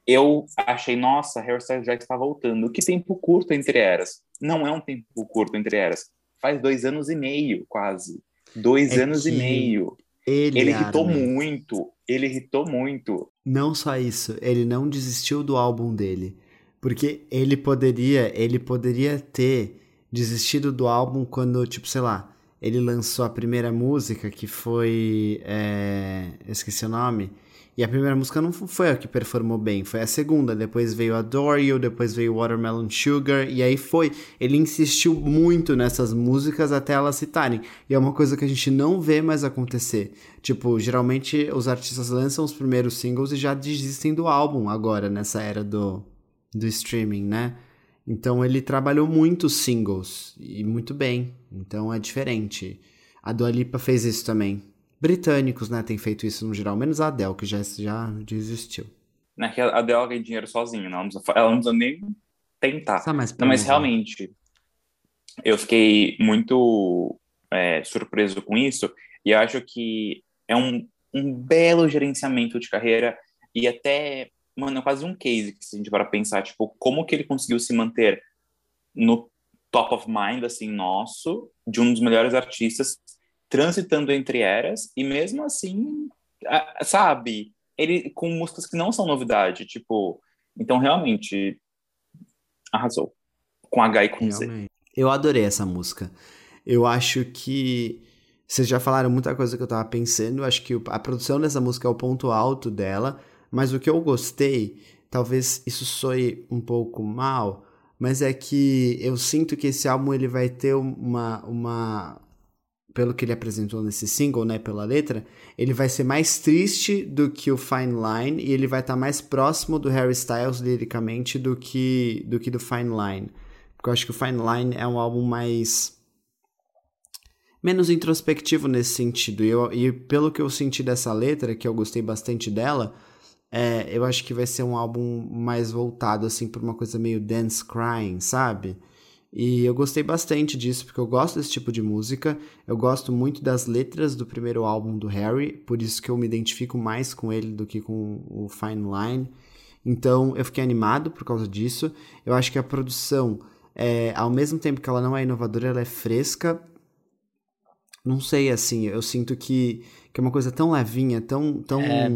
Eu achei, nossa, Hairstyle já está voltando. Que tempo curto entre eras. Não é um tempo curto entre eras. Faz dois anos e meio, quase. Dois é anos e meio. Ele, ele irritou muito. Ele irritou muito. Não só isso, ele não desistiu do álbum dele porque ele poderia, ele poderia ter desistido do álbum quando, tipo, sei lá, ele lançou a primeira música que foi. É, esqueci o nome. E a primeira música não foi a que performou bem, foi a segunda. Depois veio Adore You, depois veio Watermelon Sugar, e aí foi. Ele insistiu muito nessas músicas até elas citarem. E é uma coisa que a gente não vê mais acontecer. Tipo, geralmente os artistas lançam os primeiros singles e já desistem do álbum agora, nessa era do, do streaming, né? Então ele trabalhou muito singles e muito bem. Então é diferente. A Dua Lipa fez isso também. Britânicos, né, tem feito isso no geral, menos a Adele, que já, já desistiu. Né, que a Adele ganha dinheiro sozinha, não, ela não precisa nem tentar. Tá não, mas realmente, eu fiquei muito é, surpreso com isso e acho que é um, um belo gerenciamento de carreira e até mano, é quase um case que se a gente para pensar, tipo, como que ele conseguiu se manter no top of mind, assim, nosso, de um dos melhores artistas, transitando entre eras, e mesmo assim, sabe, ele com músicas que não são novidade, tipo, então realmente arrasou. Com H e com realmente. Z. Eu adorei essa música. Eu acho que vocês já falaram muita coisa que eu tava pensando. Acho que a produção dessa música é o ponto alto dela. Mas o que eu gostei, talvez isso soe um pouco mal, mas é que eu sinto que esse álbum ele vai ter uma, uma pelo que ele apresentou nesse single, né, pela letra, ele vai ser mais triste do que o Fine Line e ele vai estar tá mais próximo do Harry Styles liricamente do que do que do Fine Line. Porque eu acho que o Fine Line é um álbum mais menos introspectivo nesse sentido. E, eu, e pelo que eu senti dessa letra, que eu gostei bastante dela, é, eu acho que vai ser um álbum mais voltado, assim, por uma coisa meio dance crying, sabe? E eu gostei bastante disso, porque eu gosto desse tipo de música. Eu gosto muito das letras do primeiro álbum do Harry, por isso que eu me identifico mais com ele do que com o Fine Line. Então eu fiquei animado por causa disso. Eu acho que a produção, é, ao mesmo tempo que ela não é inovadora, ela é fresca. Não sei, assim, eu sinto que, que é uma coisa tão levinha, tão. tão... É.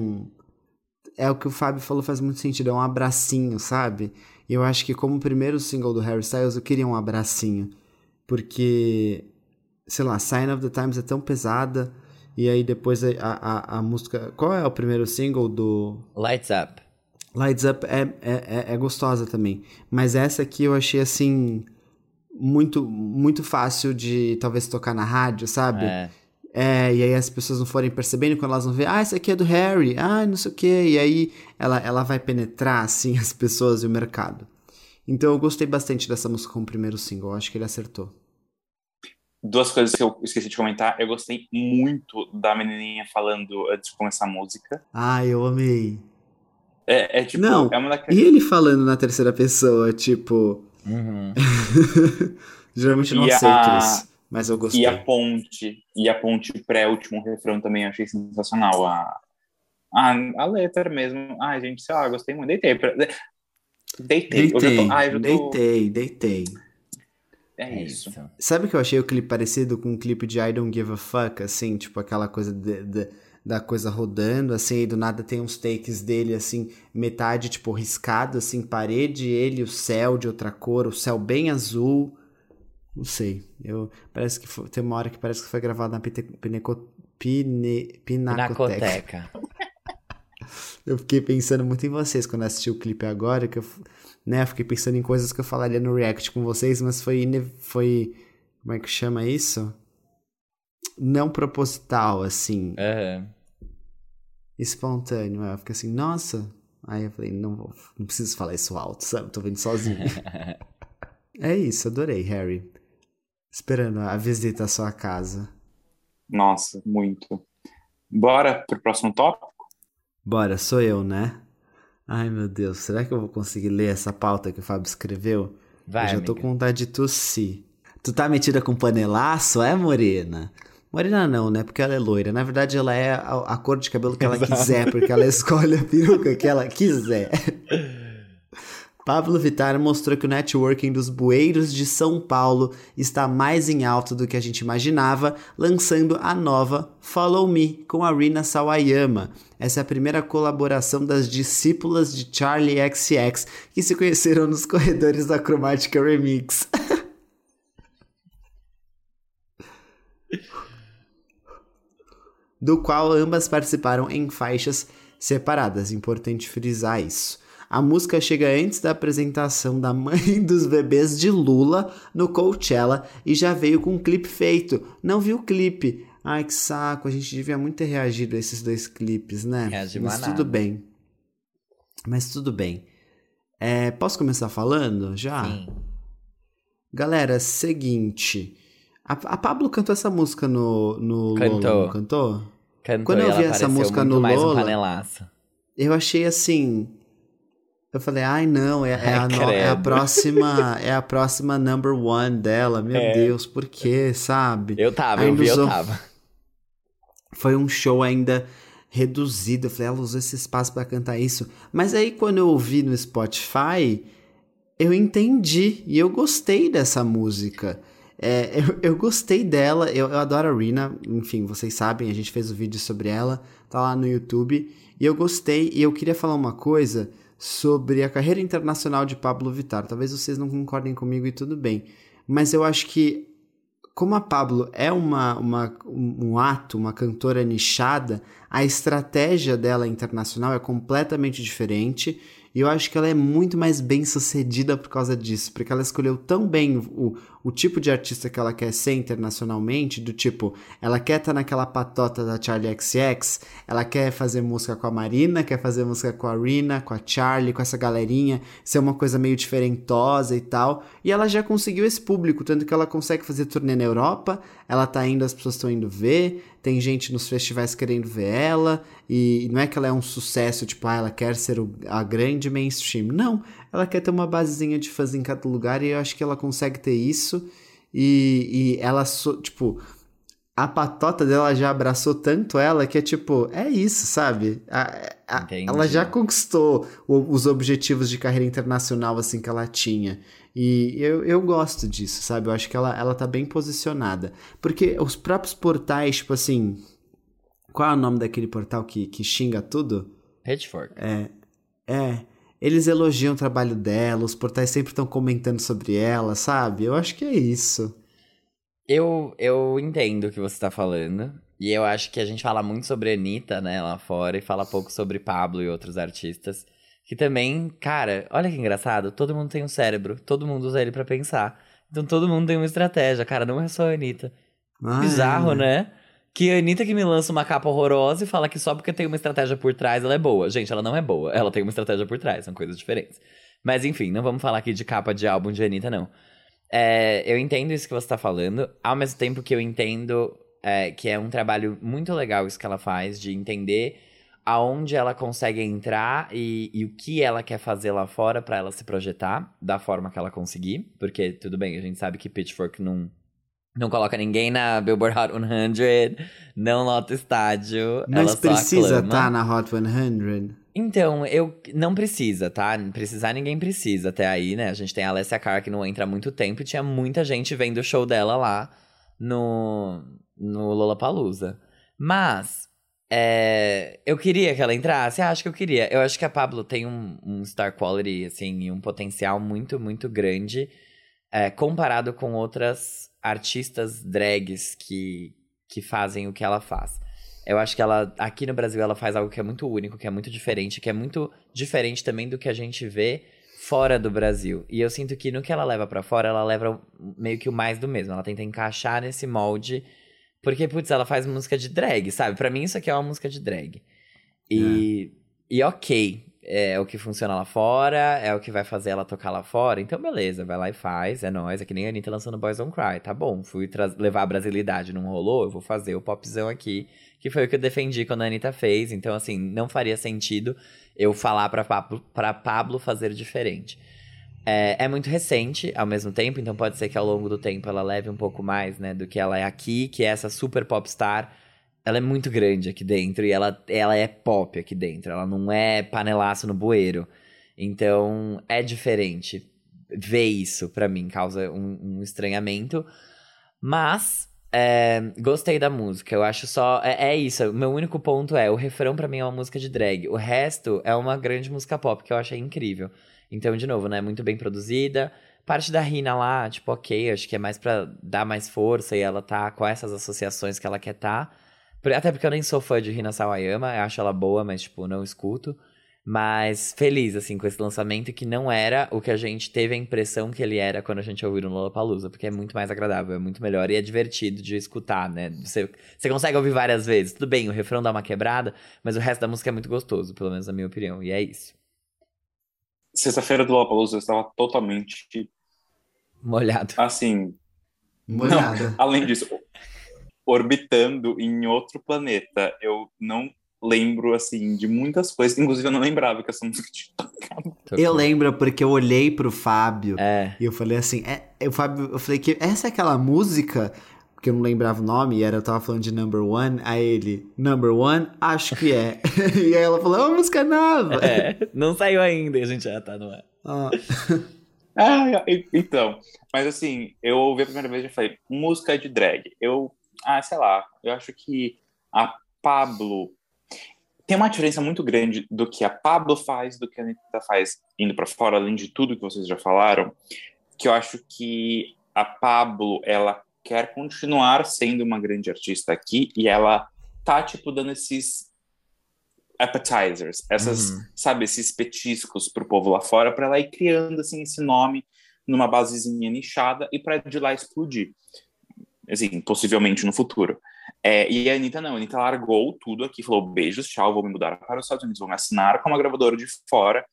é o que o Fábio falou, faz muito sentido, é um abracinho, sabe? E eu acho que como primeiro single do Harry Styles, eu queria um abracinho. Porque, sei lá, Sign of the Times é tão pesada. E aí depois a, a, a música. Qual é o primeiro single do. Lights Up. Lights Up é, é, é, é gostosa também. Mas essa aqui eu achei assim. Muito, muito fácil de talvez tocar na rádio, sabe? É. É, e aí as pessoas não forem percebendo quando elas vão ver, ah, esse aqui é do Harry, ah, não sei o quê. E aí ela, ela vai penetrar, assim, as pessoas e o mercado. Então eu gostei bastante dessa música como primeiro single, acho que ele acertou. Duas coisas que eu esqueci de comentar. Eu gostei muito da menininha falando antes de começar a música. Ah, eu amei. É, é tipo, não, é uma daquelas... E ele falando na terceira pessoa, tipo. Uhum. Geralmente não e aceito a... isso. Mas eu gostei. E a ponte, e a ponte pré-último refrão também achei sensacional. A, a, a letra mesmo. Ai, gente, sei lá, gostei muito. Deitei. Pra... Deitei. Deitei, tô... Ai, tô... deitei, deitei. É, é isso. isso. Sabe que eu achei o clipe parecido com um clipe de I Don't Give a Fuck, assim, tipo aquela coisa de, de, da coisa rodando, assim, e do nada tem uns takes dele, assim, metade, tipo, riscado, assim, parede, ele, o céu de outra cor, o céu bem azul, não sei. Eu, parece que foi, tem uma hora que parece que foi gravado na pite, pineco, pine, Pinacoteca. eu fiquei pensando muito em vocês quando assisti o clipe agora, que eu, né, fiquei pensando em coisas que eu falaria no react com vocês, mas foi, foi como é que chama isso? Não proposital, assim. Uhum. Espontâneo. Eu fiquei assim, nossa. Aí eu falei, não vou, não preciso falar isso alto, sabe? Tô vendo sozinho. é isso, adorei, Harry. Esperando a visita à sua casa. Nossa, muito. Bora pro próximo tópico? Bora, sou eu, né? Ai, meu Deus, será que eu vou conseguir ler essa pauta que o Fábio escreveu? Vai, eu já amiga. tô com vontade de tossir. Tu tá metida com panelaço, é, Morena? Morena não, né? Porque ela é loira. Na verdade, ela é a, a cor de cabelo que ela quiser, porque ela escolhe a peruca que ela quiser. Pablo Vittar mostrou que o networking dos bueiros de São Paulo está mais em alta do que a gente imaginava, lançando a nova Follow Me com a Rina Sawayama. Essa é a primeira colaboração das discípulas de Charlie XX que se conheceram nos corredores da Chromatica Remix. do qual ambas participaram em faixas separadas. Importante frisar isso. A música chega antes da apresentação da mãe dos bebês de Lula no Coachella e já veio com um clipe feito. Não viu o clipe? Ai, que saco. A gente devia muito ter reagido a esses dois clipes, né? Mas tudo bem. Mas tudo bem. É, posso começar falando já? Sim. Galera, seguinte. A, a Pablo cantou essa música no, no cantou. Lola, cantou? Cantou Quando eu vi essa música no Lola, um eu achei assim, eu falei, ai não, é, é, a, no, é, a, próxima, é a próxima number one dela. Meu é. Deus, por quê, sabe? Eu tava, ainda eu vi, usou... eu tava. Foi um show ainda reduzido. Eu falei, ela usou esse espaço para cantar isso. Mas aí quando eu ouvi no Spotify, eu entendi e eu gostei dessa música. É, eu, eu gostei dela, eu, eu adoro a Rina, enfim, vocês sabem, a gente fez o um vídeo sobre ela, tá lá no YouTube. E eu gostei, e eu queria falar uma coisa sobre a carreira internacional de Pablo Vittar. Talvez vocês não concordem comigo e tudo bem, mas eu acho que como a Pablo é uma, uma, um ato, uma cantora nichada, a estratégia dela internacional é completamente diferente e eu acho que ela é muito mais bem sucedida por causa disso, porque ela escolheu tão bem o, o tipo de artista que ela quer ser internacionalmente, do tipo, ela quer estar tá naquela patota da Charlie XX, ela quer fazer música com a Marina, quer fazer música com a Rina, com a Charlie, com essa galerinha, ser uma coisa meio diferentosa e tal, e ela já conseguiu esse público, tanto que ela consegue fazer turnê na Europa, ela tá indo, as pessoas estão indo ver, tem gente nos festivais querendo ver ela, e não é que ela é um sucesso, tipo, ah, ela quer ser o, a grande mainstream. Não, ela quer ter uma basezinha de fãs em cada lugar e eu acho que ela consegue ter isso. E, e ela, so, tipo, a patota dela já abraçou tanto ela que é tipo, é isso, sabe? A, a, ela já conquistou o, os objetivos de carreira internacional assim que ela tinha. E eu, eu gosto disso, sabe? Eu acho que ela, ela tá bem posicionada. Porque os próprios portais, tipo assim. Qual é o nome daquele portal que, que xinga tudo? Pitchfork. É. É. Eles elogiam o trabalho dela, os portais sempre estão comentando sobre ela, sabe? Eu acho que é isso. Eu, eu entendo o que você tá falando. E eu acho que a gente fala muito sobre Anitta, né, lá fora, e fala pouco sobre Pablo e outros artistas. Que também, cara, olha que engraçado, todo mundo tem um cérebro, todo mundo usa ele para pensar. Então todo mundo tem uma estratégia, cara, não é só a Anitta. Ah, Bizarro, né? Que a Anitta que me lança uma capa horrorosa e fala que só porque tem uma estratégia por trás ela é boa. Gente, ela não é boa, ela tem uma estratégia por trás, são coisas diferentes. Mas enfim, não vamos falar aqui de capa de álbum de Anitta, não. É, eu entendo isso que você tá falando, ao mesmo tempo que eu entendo é, que é um trabalho muito legal isso que ela faz, de entender aonde ela consegue entrar e, e o que ela quer fazer lá fora para ela se projetar da forma que ela conseguir. Porque, tudo bem, a gente sabe que Pitchfork não, não coloca ninguém na Billboard Hot 100, não lota estádio. Mas precisa estar tá na Hot 100? Então, eu não precisa, tá? Precisar ninguém precisa até aí, né? A gente tem a Alessia Carr que não entra há muito tempo e tinha muita gente vendo o show dela lá no, no Lollapalooza. Mas, é, eu queria que ela entrasse, acho que eu queria. Eu acho que a Pablo tem um, um star quality, assim, e um potencial muito, muito grande é, comparado com outras artistas drags que, que fazem o que ela faz. Eu acho que ela, aqui no Brasil, ela faz algo que é muito único, que é muito diferente, que é muito diferente também do que a gente vê fora do Brasil. E eu sinto que no que ela leva para fora, ela leva meio que o mais do mesmo. Ela tenta encaixar nesse molde, porque, putz, ela faz música de drag, sabe? para mim isso aqui é uma música de drag. E, é. e ok, é o que funciona lá fora, é o que vai fazer ela tocar lá fora. Então, beleza, vai lá e faz, é nóis. É que nem a Anitta lançando Boys Don't Cry, tá bom. Fui levar a brasilidade, não rolou, eu vou fazer o popzão aqui que foi o que eu defendi quando a Anitta fez. Então, assim, não faria sentido eu falar pra Pablo, pra Pablo fazer diferente. É, é, muito recente ao mesmo tempo, então pode ser que ao longo do tempo ela leve um pouco mais, né, do que ela é aqui, que é essa super popstar. Ela é muito grande aqui dentro e ela, ela é pop aqui dentro, ela não é panelaço no bueiro. Então é diferente. Ver isso, para mim, causa um, um estranhamento. Mas é, gostei da música, eu acho só. É, é isso, o meu único ponto é: o refrão para mim é uma música de drag. O resto é uma grande música pop que eu achei incrível. Então, de novo, né? Muito bem produzida. Parte da Rina lá, tipo, ok, acho que é mais pra dar mais força e ela tá com essas associações que ela quer tá. Até porque eu nem sou fã de Rina Sawayama, eu acho ela boa, mas, tipo, não escuto. Mas feliz, assim, com esse lançamento que não era o que a gente teve a impressão que ele era quando a gente ouviu no Lollapalooza, porque é muito mais agradável, é muito melhor e é divertido de escutar, né? Você, você consegue ouvir várias vezes. Tudo bem, o refrão dá uma quebrada, mas o resto da música é muito gostoso, pelo menos na minha opinião, e é isso. Sexta-feira do Lollapalooza eu estava totalmente... Molhado. Assim... Molhado. Não, além disso, orbitando em outro planeta. Eu não lembro, assim, de muitas coisas. Inclusive, eu não lembrava que essa música tinha tocado. Eu lembro porque eu olhei pro Fábio é. e eu falei assim, é, o Fábio, eu falei que essa é aquela música que eu não lembrava o nome, e era, eu tava falando de Number One, aí ele, Number One, acho que é. e aí ela falou, é uma música nova. É, não saiu ainda, a gente já tá no ar. Ah. ah, então, mas assim, eu ouvi a primeira vez e falei, música de drag. Eu, ah, sei lá, eu acho que a Pablo tem uma diferença muito grande do que a Pablo faz, do que a Anitta faz indo para fora, além de tudo que vocês já falaram, que eu acho que a Pablo, ela quer continuar sendo uma grande artista aqui e ela tá, tipo, dando esses appetizers, essas, uhum. sabe, esses petiscos pro povo lá fora, para ela ir criando, assim, esse nome numa basezinha nichada e para de lá explodir. Assim, possivelmente no futuro. É, e a Anitta não, a Anitta largou tudo aqui, falou beijos, tchau, vou me mudar para os Estados Unidos, vou me assinar com uma gravadora de fora,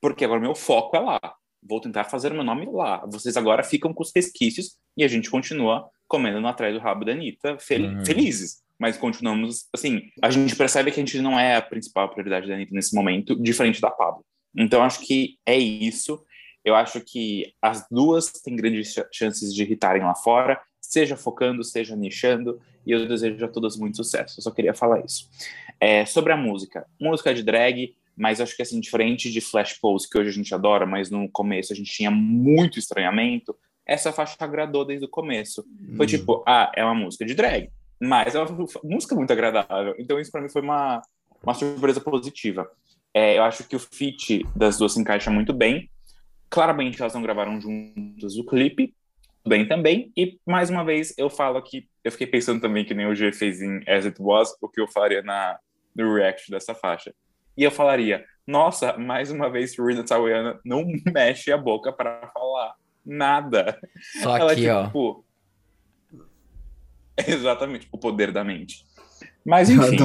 porque agora meu foco é lá. Vou tentar fazer meu nome lá. Vocês agora ficam com os resquícios e a gente continua comendo atrás do rabo da Anitta, fel uhum. felizes. Mas continuamos, assim, a gente percebe que a gente não é a principal prioridade da Anitta nesse momento, diferente da Pablo. Então, acho que é isso. Eu acho que as duas têm grandes chances de irritarem lá fora, seja focando, seja nichando, e eu desejo a todas muito sucesso. Eu só queria falar isso. É, sobre a música. Música de drag, mas acho que assim, diferente de Flash Pose, que hoje a gente adora, mas no começo a gente tinha muito estranhamento, essa faixa agradou desde o começo. Foi tipo, ah, é uma música de drag, mas é uma música muito agradável. Então isso para mim foi uma, uma surpresa positiva. É, eu acho que o feat das duas se encaixa muito bem. Claramente elas não gravaram juntas o clipe, bem também. E mais uma vez eu falo que eu fiquei pensando também que nem o G fez em As It Was, o que eu faria na, no react dessa faixa. E eu falaria, nossa, mais uma vez Rina Tawayana não mexe a boca para falar nada. Só Ela, aqui, tipo, ó. Exatamente, o poder da mente. Mas enfim,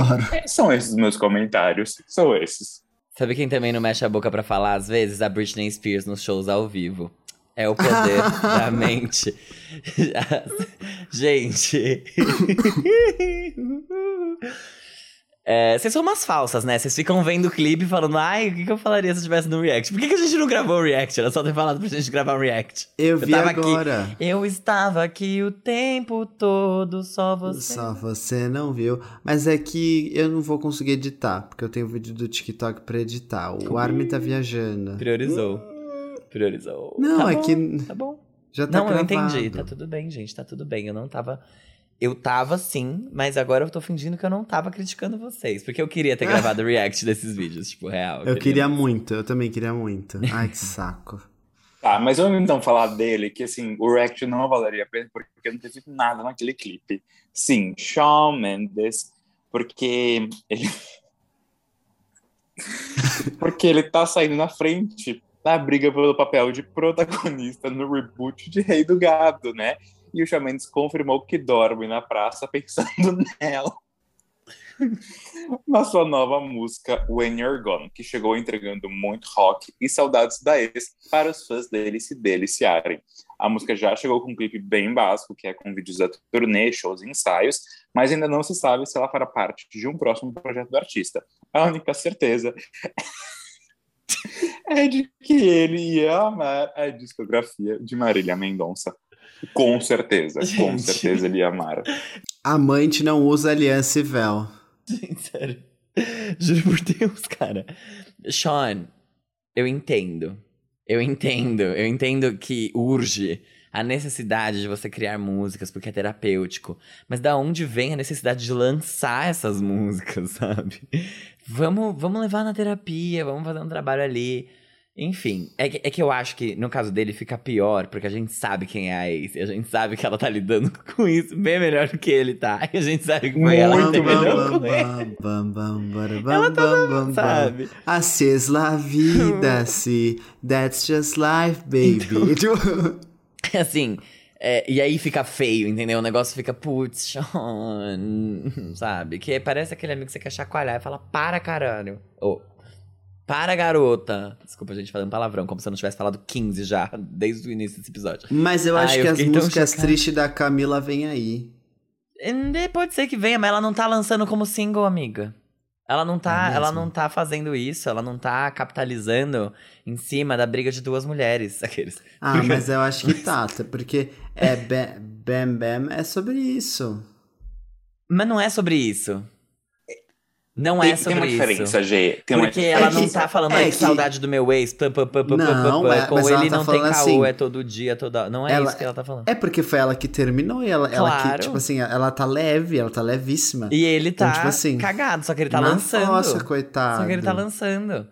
são esses meus comentários, são esses. Sabe quem também não mexe a boca para falar às vezes? A Britney Spears nos shows ao vivo. É o poder da mente. Gente. É, vocês são umas falsas, né? Vocês ficam vendo o clipe falando, ai, o que, que eu falaria se eu estivesse no React? Por que, que a gente não gravou o React? Era só ter falado pra gente gravar o React. Eu, eu vi agora. Aqui, eu estava aqui o tempo todo, só você. Só você não viu. Mas é que eu não vou conseguir editar, porque eu tenho o vídeo do TikTok pra editar. O Armin tá viajando. Priorizou. Priorizou. Não, tá é bom, que. Tá bom. Já tá não, gravado. eu entendi. Tá tudo bem, gente. Tá tudo bem. Eu não tava. Eu tava sim, mas agora eu tô fingindo que eu não tava criticando vocês. Porque eu queria ter gravado o react desses vídeos, tipo, real. Eu, eu queria, muito, eu também queria muito. Ai, que saco. Tá, mas vamos então falar dele, que assim, o react não valeria a pena porque não teve nada naquele clipe. Sim, Shawn Mendes, porque ele. porque ele tá saindo na frente da briga pelo papel de protagonista no reboot de Rei do Gado, né? E o Shawn Mendes confirmou que dorme na praça pensando nela. na sua nova música When You're Gone, que chegou entregando muito rock e saudades da ex para os fãs dele se deliciarem. A música já chegou com um clipe bem básico, que é com vídeos da turnê, shows e ensaios, mas ainda não se sabe se ela fará parte de um próximo projeto do artista. A única certeza é de que ele ia amar a discografia de Marília Mendonça. Com certeza, Gente. com certeza ele ia amar. Amante não usa aliança e véu. Gente, sério. Juro por Deus, cara. Sean, eu entendo. Eu entendo. Eu entendo que urge a necessidade de você criar músicas porque é terapêutico. Mas da onde vem a necessidade de lançar essas músicas, sabe? Vamos, vamos levar na terapia, vamos fazer um trabalho ali. Enfim, é que, é que eu acho que no caso dele fica pior, porque a gente sabe quem é a ex, a gente sabe que ela tá lidando com isso bem melhor do que ele tá. E a gente sabe que foi ela que terminou com ele. Ela tá, sabe? Es la vida, si, that's just life, baby. Então... assim, é, e aí fica feio, entendeu? O negócio fica, putz, Sean, sabe? Que parece aquele amigo que você quer chacoalhar e fala, para caralho. Ou, para, garota. Desculpa, a gente, falando palavrão, como se eu não tivesse falado 15 já, desde o início desse episódio. Mas eu acho que as músicas tristes da Camila vêm aí. Pode ser que venha, mas ela não tá lançando como single, amiga. Ela não tá, é ela não tá fazendo isso, ela não tá capitalizando em cima da briga de duas mulheres, aqueles. Ah, mas eu acho que tá, porque é Bam Bam é sobre isso. Mas não é sobre isso. Não tem, é sobre tem uma isso. diferença, G. Tem Porque uma... ela não tá falando é que saudade do meu ex, pam, não, é, com ele tá não tem caô, assim, é todo dia, toda. Não é ela, isso que ela tá falando. É porque foi ela que terminou e ela, claro. ela que, tipo assim, ela tá leve, ela tá levíssima. E ele tá então, tipo assim, cagado, só que ele tá lançando. Nossa, coitado. Só que ele tá lançando.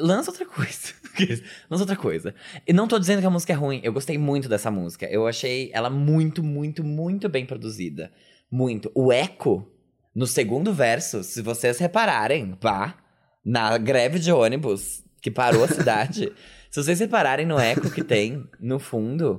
Lança outra coisa. Lança outra coisa. E não tô dizendo que a música é ruim. Eu gostei muito dessa música. Eu achei ela muito, muito, muito bem produzida. Muito. O eco no segundo verso, se vocês repararem, pá, na greve de ônibus que parou a cidade, se vocês repararem no eco que tem no fundo,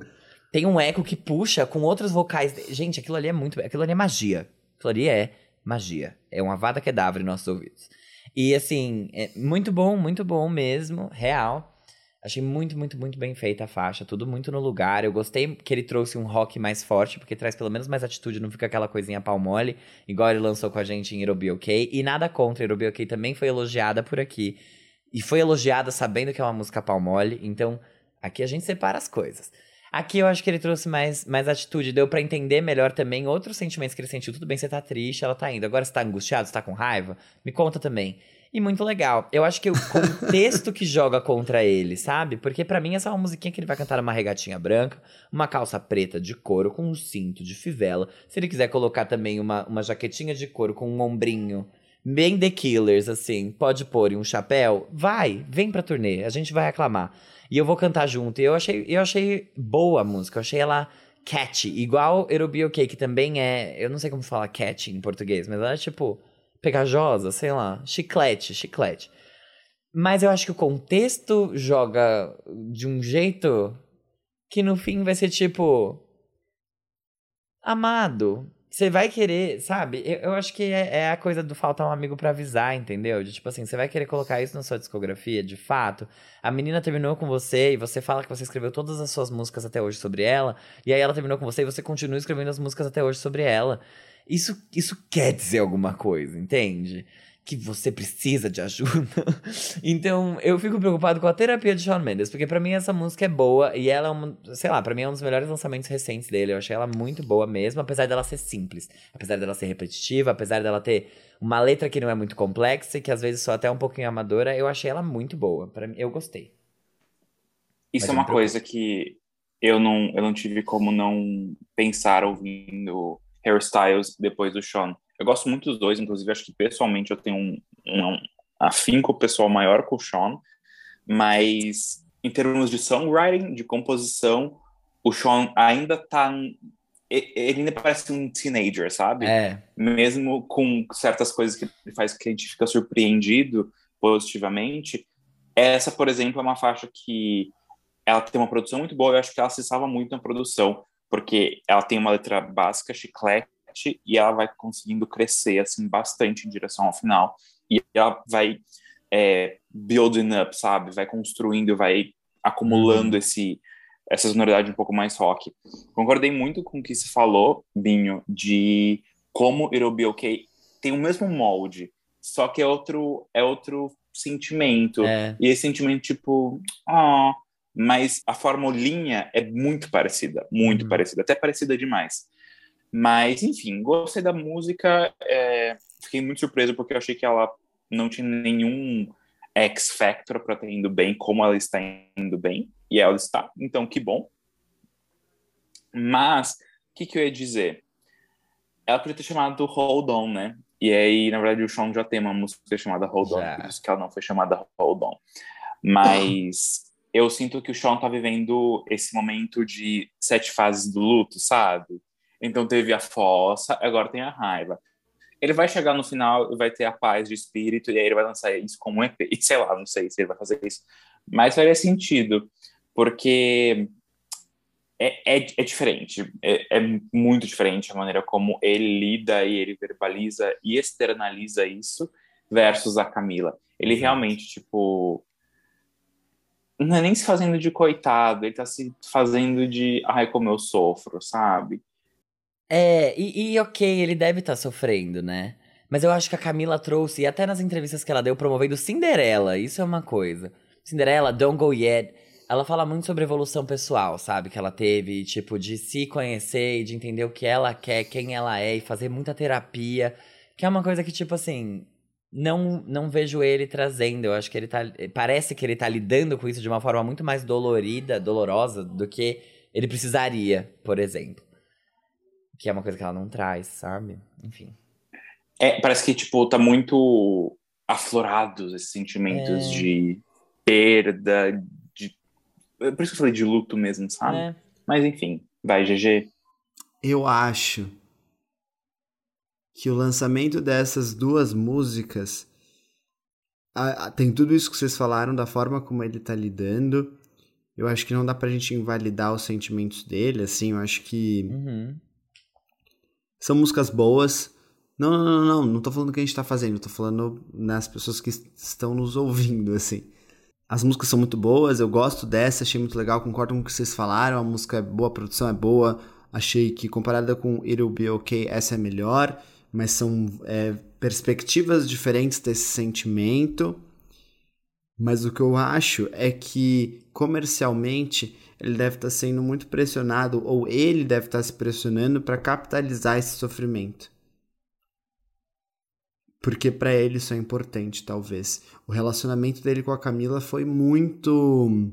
tem um eco que puxa com outros vocais. Gente, aquilo ali é muito. Aquilo ali é magia. Aquilo ali é magia. É uma vada kedavra em nossos ouvidos. E assim, é muito bom, muito bom mesmo, real. Achei muito, muito, muito bem feita a faixa, tudo muito no lugar. Eu gostei que ele trouxe um rock mais forte, porque traz pelo menos mais atitude, não fica aquela coisinha pau mole, igual ele lançou com a gente em Be Okay. E nada contra, Be Okay também foi elogiada por aqui. e foi elogiada sabendo que é uma música palmole, então aqui a gente separa as coisas. Aqui eu acho que ele trouxe mais, mais atitude, deu para entender melhor também outros sentimentos que ele sentiu. Tudo bem, você tá triste, ela tá indo. Agora você tá angustiado, você tá com raiva? Me conta também. E muito legal. Eu acho que o contexto que joga contra ele, sabe? Porque para mim essa é uma musiquinha que ele vai cantar uma regatinha branca, uma calça preta de couro com um cinto de fivela. Se ele quiser colocar também uma, uma jaquetinha de couro com um ombrinho bem The Killers, assim, pode pôr um chapéu, vai, vem pra turnê, a gente vai aclamar. E eu vou cantar junto. E eu achei, eu achei boa a música, eu achei ela catchy, igual It'll Be que também é, eu não sei como falar catchy em português, mas ela é tipo pegajosa, sei lá, chiclete, chiclete. Mas eu acho que o contexto joga de um jeito que no fim vai ser tipo. Amado, você vai querer, sabe? Eu, eu acho que é, é, a coisa do faltar um amigo para avisar, entendeu? De tipo assim, você vai querer colocar isso na sua discografia, de fato. A menina terminou com você e você fala que você escreveu todas as suas músicas até hoje sobre ela, e aí ela terminou com você e você continua escrevendo as músicas até hoje sobre ela. Isso, isso quer dizer alguma coisa, entende? Que você precisa de ajuda. então, eu fico preocupado com a terapia de Shawn Mendes, porque para mim essa música é boa e ela é uma, sei lá, para mim é um dos melhores lançamentos recentes dele. Eu achei ela muito boa mesmo, apesar dela ser simples, apesar dela ser repetitiva, apesar dela ter uma letra que não é muito complexa e que às vezes só até um pouquinho amadora, eu achei ela muito boa. Para mim, eu gostei. Isso Mas é uma coisa que eu não, eu não tive como não pensar ouvindo hairstyles depois do Sean. Eu gosto muito dos dois, inclusive acho que pessoalmente eu tenho um, um afinco pessoal maior com o Sean, mas em termos de songwriting, de composição, o Sean ainda tá ele ainda parece um teenager, sabe? É. Mesmo com certas coisas que ele faz que a gente fica surpreendido positivamente. Essa, por exemplo, é uma faixa que ela tem uma produção muito boa, eu acho que ela se salva muito na produção porque ela tem uma letra básica, chiclete, e ela vai conseguindo crescer assim bastante em direção ao final. E ela vai é, building up, sabe? Vai construindo, vai acumulando uhum. esse essa sonoridade um pouco mais rock. Concordei muito com o que se falou, Binho, de como It'll Be Okay tem o mesmo molde, só que é outro é outro sentimento. É. E esse sentimento tipo, ah, oh, mas a formulinha é muito parecida, muito uhum. parecida, até parecida demais. Mas, enfim, gostei da música, é, fiquei muito surpreso porque eu achei que ela não tinha nenhum X Factor para estar indo bem, como ela está indo bem, e ela está, então que bom. Mas, o que, que eu ia dizer? Ela podia ter chamado Hold On, né? E aí, na verdade, o Sean já tem uma música chamada Hold On, por isso que ela não foi chamada Hold On. Mas eu sinto que o Sean tá vivendo esse momento de sete fases do luto, sabe? Então teve a fossa, agora tem a raiva. Ele vai chegar no final e vai ter a paz de espírito, e aí ele vai lançar isso como um EP. E sei lá, não sei se ele vai fazer isso. Mas faria sentido, porque é, é, é diferente. É, é, muito diferente a maneira como ele lida e ele verbaliza e externaliza isso versus a Camila. Ele realmente, tipo, não é nem se fazendo de coitado, ele tá se fazendo de ai, como eu sofro, sabe? É, e, e ok, ele deve estar tá sofrendo, né? Mas eu acho que a Camila trouxe, e até nas entrevistas que ela deu promovendo Cinderela, isso é uma coisa. Cinderela, Don't Go Yet. Ela fala muito sobre evolução pessoal, sabe? Que ela teve, tipo, de se conhecer e de entender o que ela quer, quem ela é, e fazer muita terapia. Que é uma coisa que, tipo assim, não não vejo ele trazendo. Eu acho que ele tá. Parece que ele tá lidando com isso de uma forma muito mais dolorida, dolorosa, do que ele precisaria, por exemplo. Que é uma coisa que ela não traz, sabe? Enfim. É, parece que, tipo, tá muito aflorados esses sentimentos é. de perda, de. Por isso que eu falei de luto mesmo, sabe? É. Mas enfim, vai, GG. Eu acho que o lançamento dessas duas músicas a, a, tem tudo isso que vocês falaram da forma como ele tá lidando. Eu acho que não dá pra gente invalidar os sentimentos dele, assim, eu acho que uhum. são músicas boas. Não, não, não, não, não tô falando o que a gente tá fazendo, tô falando nas pessoas que estão nos ouvindo, assim. As músicas são muito boas, eu gosto dessa, achei muito legal, concordo com o que vocês falaram, a música é boa, a produção é boa, achei que comparada com It'll Be Okay, essa é melhor mas são é, perspectivas diferentes desse sentimento. Mas o que eu acho é que comercialmente ele deve estar sendo muito pressionado, ou ele deve estar se pressionando para capitalizar esse sofrimento. Porque para ele isso é importante, talvez. O relacionamento dele com a Camila foi muito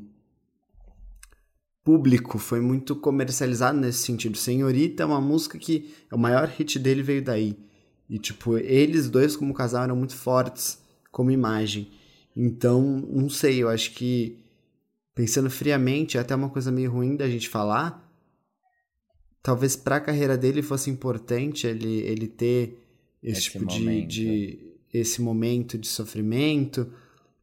público, foi muito comercializado nesse sentido. Senhorita é uma música que o maior hit dele veio daí. E tipo, eles dois como casal eram muito fortes como imagem. Então, não sei, eu acho que pensando friamente, é até uma coisa meio ruim da gente falar. Talvez para a carreira dele fosse importante ele, ele ter esse, esse tipo de, de esse momento de sofrimento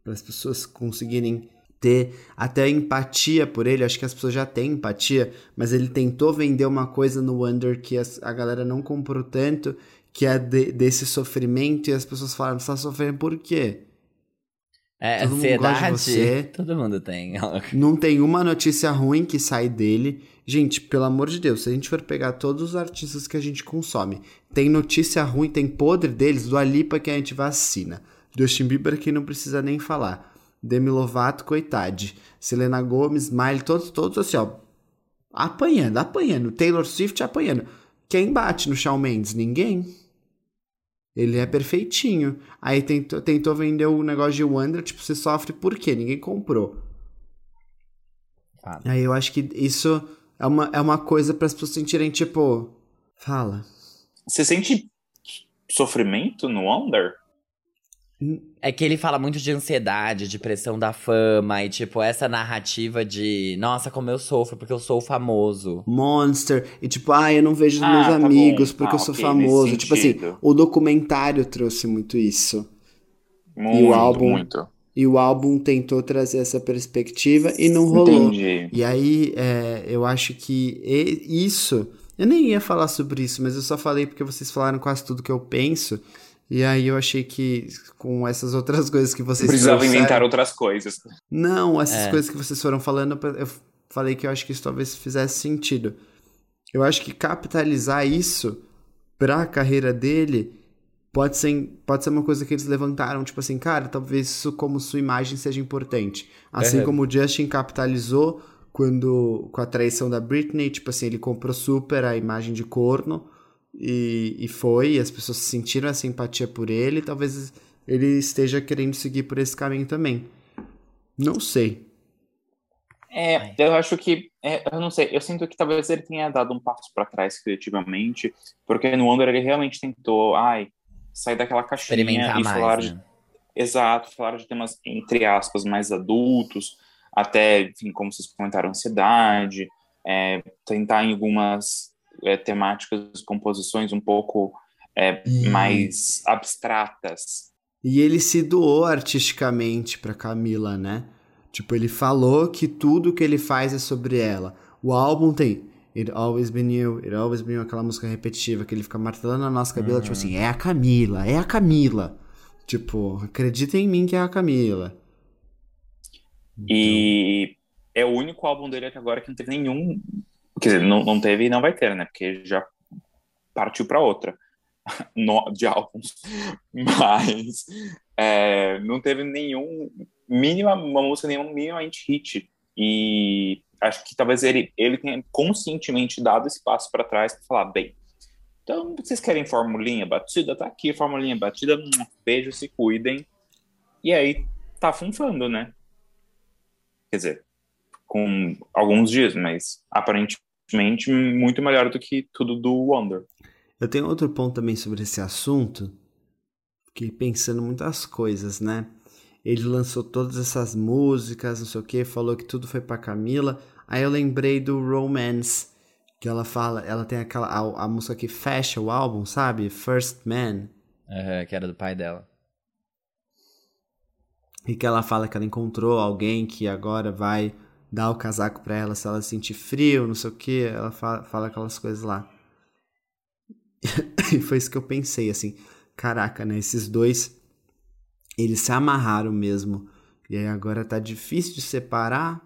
para as pessoas conseguirem ter até empatia por ele. Acho que as pessoas já têm empatia, mas ele tentou vender uma coisa no Wonder que a, galera não comprou tanto, que é de, desse sofrimento, e as pessoas falaram: você tá sofrendo por quê? É, Todo ansiedade, mundo você. Todo mundo tem. Não tem uma notícia ruim que sai dele. Gente, pelo amor de Deus, se a gente for pegar todos os artistas que a gente consome, tem notícia ruim, tem podre deles, do Alipa que a gente vacina. Justin Bieber que não precisa nem falar. Demi Lovato, coitade. Selena Gomez, Miley, todos, todos assim, ó. Apanhando, apanhando. Taylor Swift apanhando. Quem bate no Shawn Mendes? Ninguém. Ele é perfeitinho. Aí tentou, tentou vender o negócio de Wonder, tipo, você sofre por quê? Ninguém comprou. Aí eu acho que isso é uma, é uma coisa para as pessoas sentirem, tipo. Fala. Você sente sofrimento no Wonder? É que ele fala muito de ansiedade, de pressão da fama e, tipo, essa narrativa de nossa, como eu sofro porque eu sou famoso. Monster. E, tipo, ah, eu não vejo os ah, meus tá amigos bom. porque ah, eu sou okay, famoso. Tipo assim, o documentário trouxe muito isso. Muito, e o álbum. Muito. E o álbum tentou trazer essa perspectiva e não rolou. Entendi. E aí, é, eu acho que isso. Eu nem ia falar sobre isso, mas eu só falei porque vocês falaram quase tudo que eu penso. E aí eu achei que com essas outras coisas que vocês Precisava trouxeram... inventar outras coisas. Não, essas é. coisas que vocês foram falando, eu falei que eu acho que isso talvez fizesse sentido. Eu acho que capitalizar isso para a carreira dele pode ser, pode ser uma coisa que eles levantaram, tipo assim, cara, talvez isso como sua imagem seja importante. Assim é. como o Justin capitalizou quando com a traição da Britney, tipo assim, ele comprou super a imagem de corno e, e foi, e as pessoas sentiram essa empatia por ele, talvez ele esteja querendo seguir por esse caminho também. Não sei. É, eu acho que, é, eu não sei, eu sinto que talvez ele tenha dado um passo para trás criativamente, porque no Wonder ele realmente tentou, ai, sair daquela caixinha Experimentar e mais, falar né? de, exato, falar de temas entre aspas mais adultos, até, enfim, como vocês comentaram, ansiedade, é, tentar em algumas é, temáticas, composições um pouco é, e... mais abstratas. E ele se doou artisticamente para Camila, né? Tipo, ele falou que tudo que ele faz é sobre ela. O álbum tem It Always Been You, It Always Been You, aquela música repetitiva que ele fica martelando na nossa cabelo, uhum. tipo assim, é a Camila, é a Camila. Tipo, acredita em mim que é a Camila. E então... é o único álbum dele até agora que não teve nenhum Quer dizer, não, não teve e não vai ter, né? Porque já partiu para outra no, de álbuns. Mas é, não teve nenhum mínima, uma música nenhum minimamente hit. E acho que talvez ele, ele tenha conscientemente dado esse passo para trás para falar, bem, então vocês querem formulinha batida? Tá aqui, formulinha batida, beijo, se cuidem. E aí tá funfando, né? Quer dizer, com alguns dias, mas aparentemente muito melhor do que tudo do Wonder. Eu tenho outro ponto também sobre esse assunto, que pensando muitas coisas, né? Ele lançou todas essas músicas, não sei o que, falou que tudo foi para Camila. Aí eu lembrei do Romance, que ela fala, ela tem aquela a, a música que fecha o álbum, sabe? First Man. Uhum, que era do pai dela. E que ela fala que ela encontrou alguém que agora vai dá o casaco para ela se ela sentir frio, não sei o que, ela fala, fala aquelas coisas lá. e foi isso que eu pensei, assim, caraca, né, esses dois, eles se amarraram mesmo, e aí agora tá difícil de separar,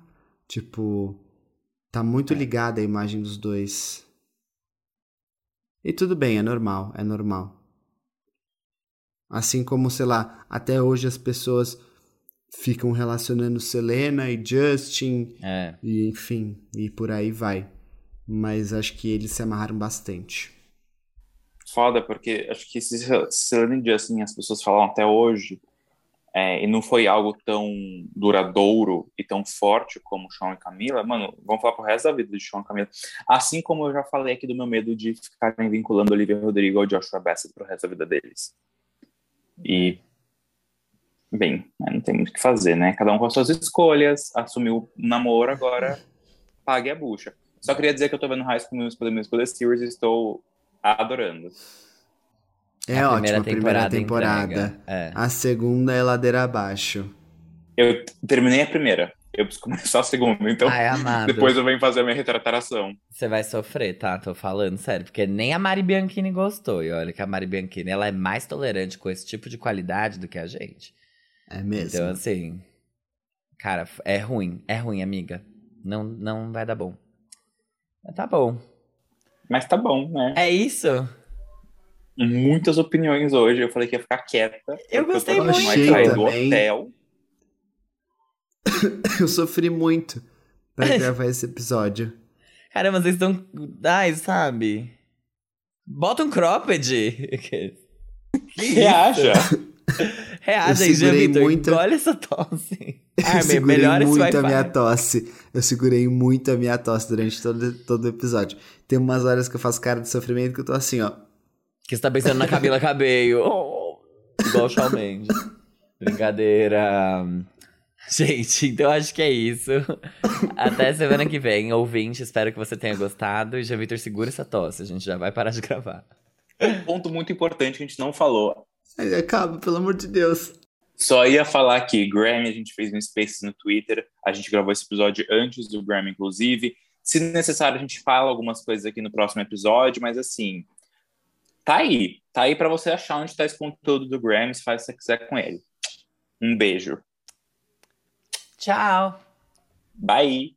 tipo, tá muito é. ligada a imagem dos dois. E tudo bem, é normal, é normal. Assim como, sei lá, até hoje as pessoas ficam relacionando Selena e Justin, É. e enfim, e por aí vai. Mas acho que eles se amarraram bastante. Foda, porque acho que se se Selena e Justin as pessoas falam até hoje, é, e não foi algo tão duradouro e tão forte como Sean e Camila, mano, vamos falar pro resto da vida de Sean e Camila. Assim como eu já falei aqui do meu medo de ficarem vinculando Olivia Rodrigo ao Joshua Bassett pro resto da vida deles. E, bem, né, não tem muito o que fazer, né? Cada um com as suas escolhas, assumiu o namoro, agora pague a bucha. Só queria dizer que eu tô vendo High School Musical, The Musical, The Series e estou adorando. É a ótimo a primeira entrega. temporada. É. A segunda é ladeira abaixo. Eu terminei a primeira. Eu preciso começar a segunda, então Ai, amado. depois eu venho fazer a minha retratação. Você vai sofrer, tá? Tô falando sério. Porque nem a Mari Bianchini gostou. E olha que a Mari Bianchini, ela é mais tolerante com esse tipo de qualidade do que a gente. É mesmo. Então, assim... Cara, é ruim. É ruim, amiga. Não, não vai dar bom. Mas tá bom. Mas tá bom, né? É isso? Muitas opiniões hoje. Eu falei que ia ficar quieta. Eu gostei tô muito. mais do Também. hotel. Eu sofri muito pra gravar esse episódio. Caramba, vocês estão... Ai, sabe? Bota um cropped. Que Reaja. Reage Eu aí, Jean segurei Vitor. muito- Engole essa tosse. Eu Armin, segurei esse muito a minha tosse. Eu segurei muito a minha tosse durante todo, todo o episódio. Tem umas horas que eu faço cara de sofrimento que eu tô assim, ó. Que você tá pensando na Camila Cabello. Oh, igual o Shawn Mendes. Brincadeira. Gente, então acho que é isso. Até semana que vem, ouvinte. Espero que você tenha gostado. E já, Vitor, segura essa tosse. A gente já vai parar de gravar. Um ponto muito importante que a gente não falou. Acaba, pelo amor de Deus. Só ia falar que Grammy, a gente fez um Spaces no Twitter. A gente gravou esse episódio antes do Grammy, inclusive. Se necessário, a gente fala algumas coisas aqui no próximo episódio, mas assim, tá aí. Tá aí pra você achar onde tá esse conteúdo do Grammy, se faz o que você quiser com ele. Um beijo. Tchau! Bye!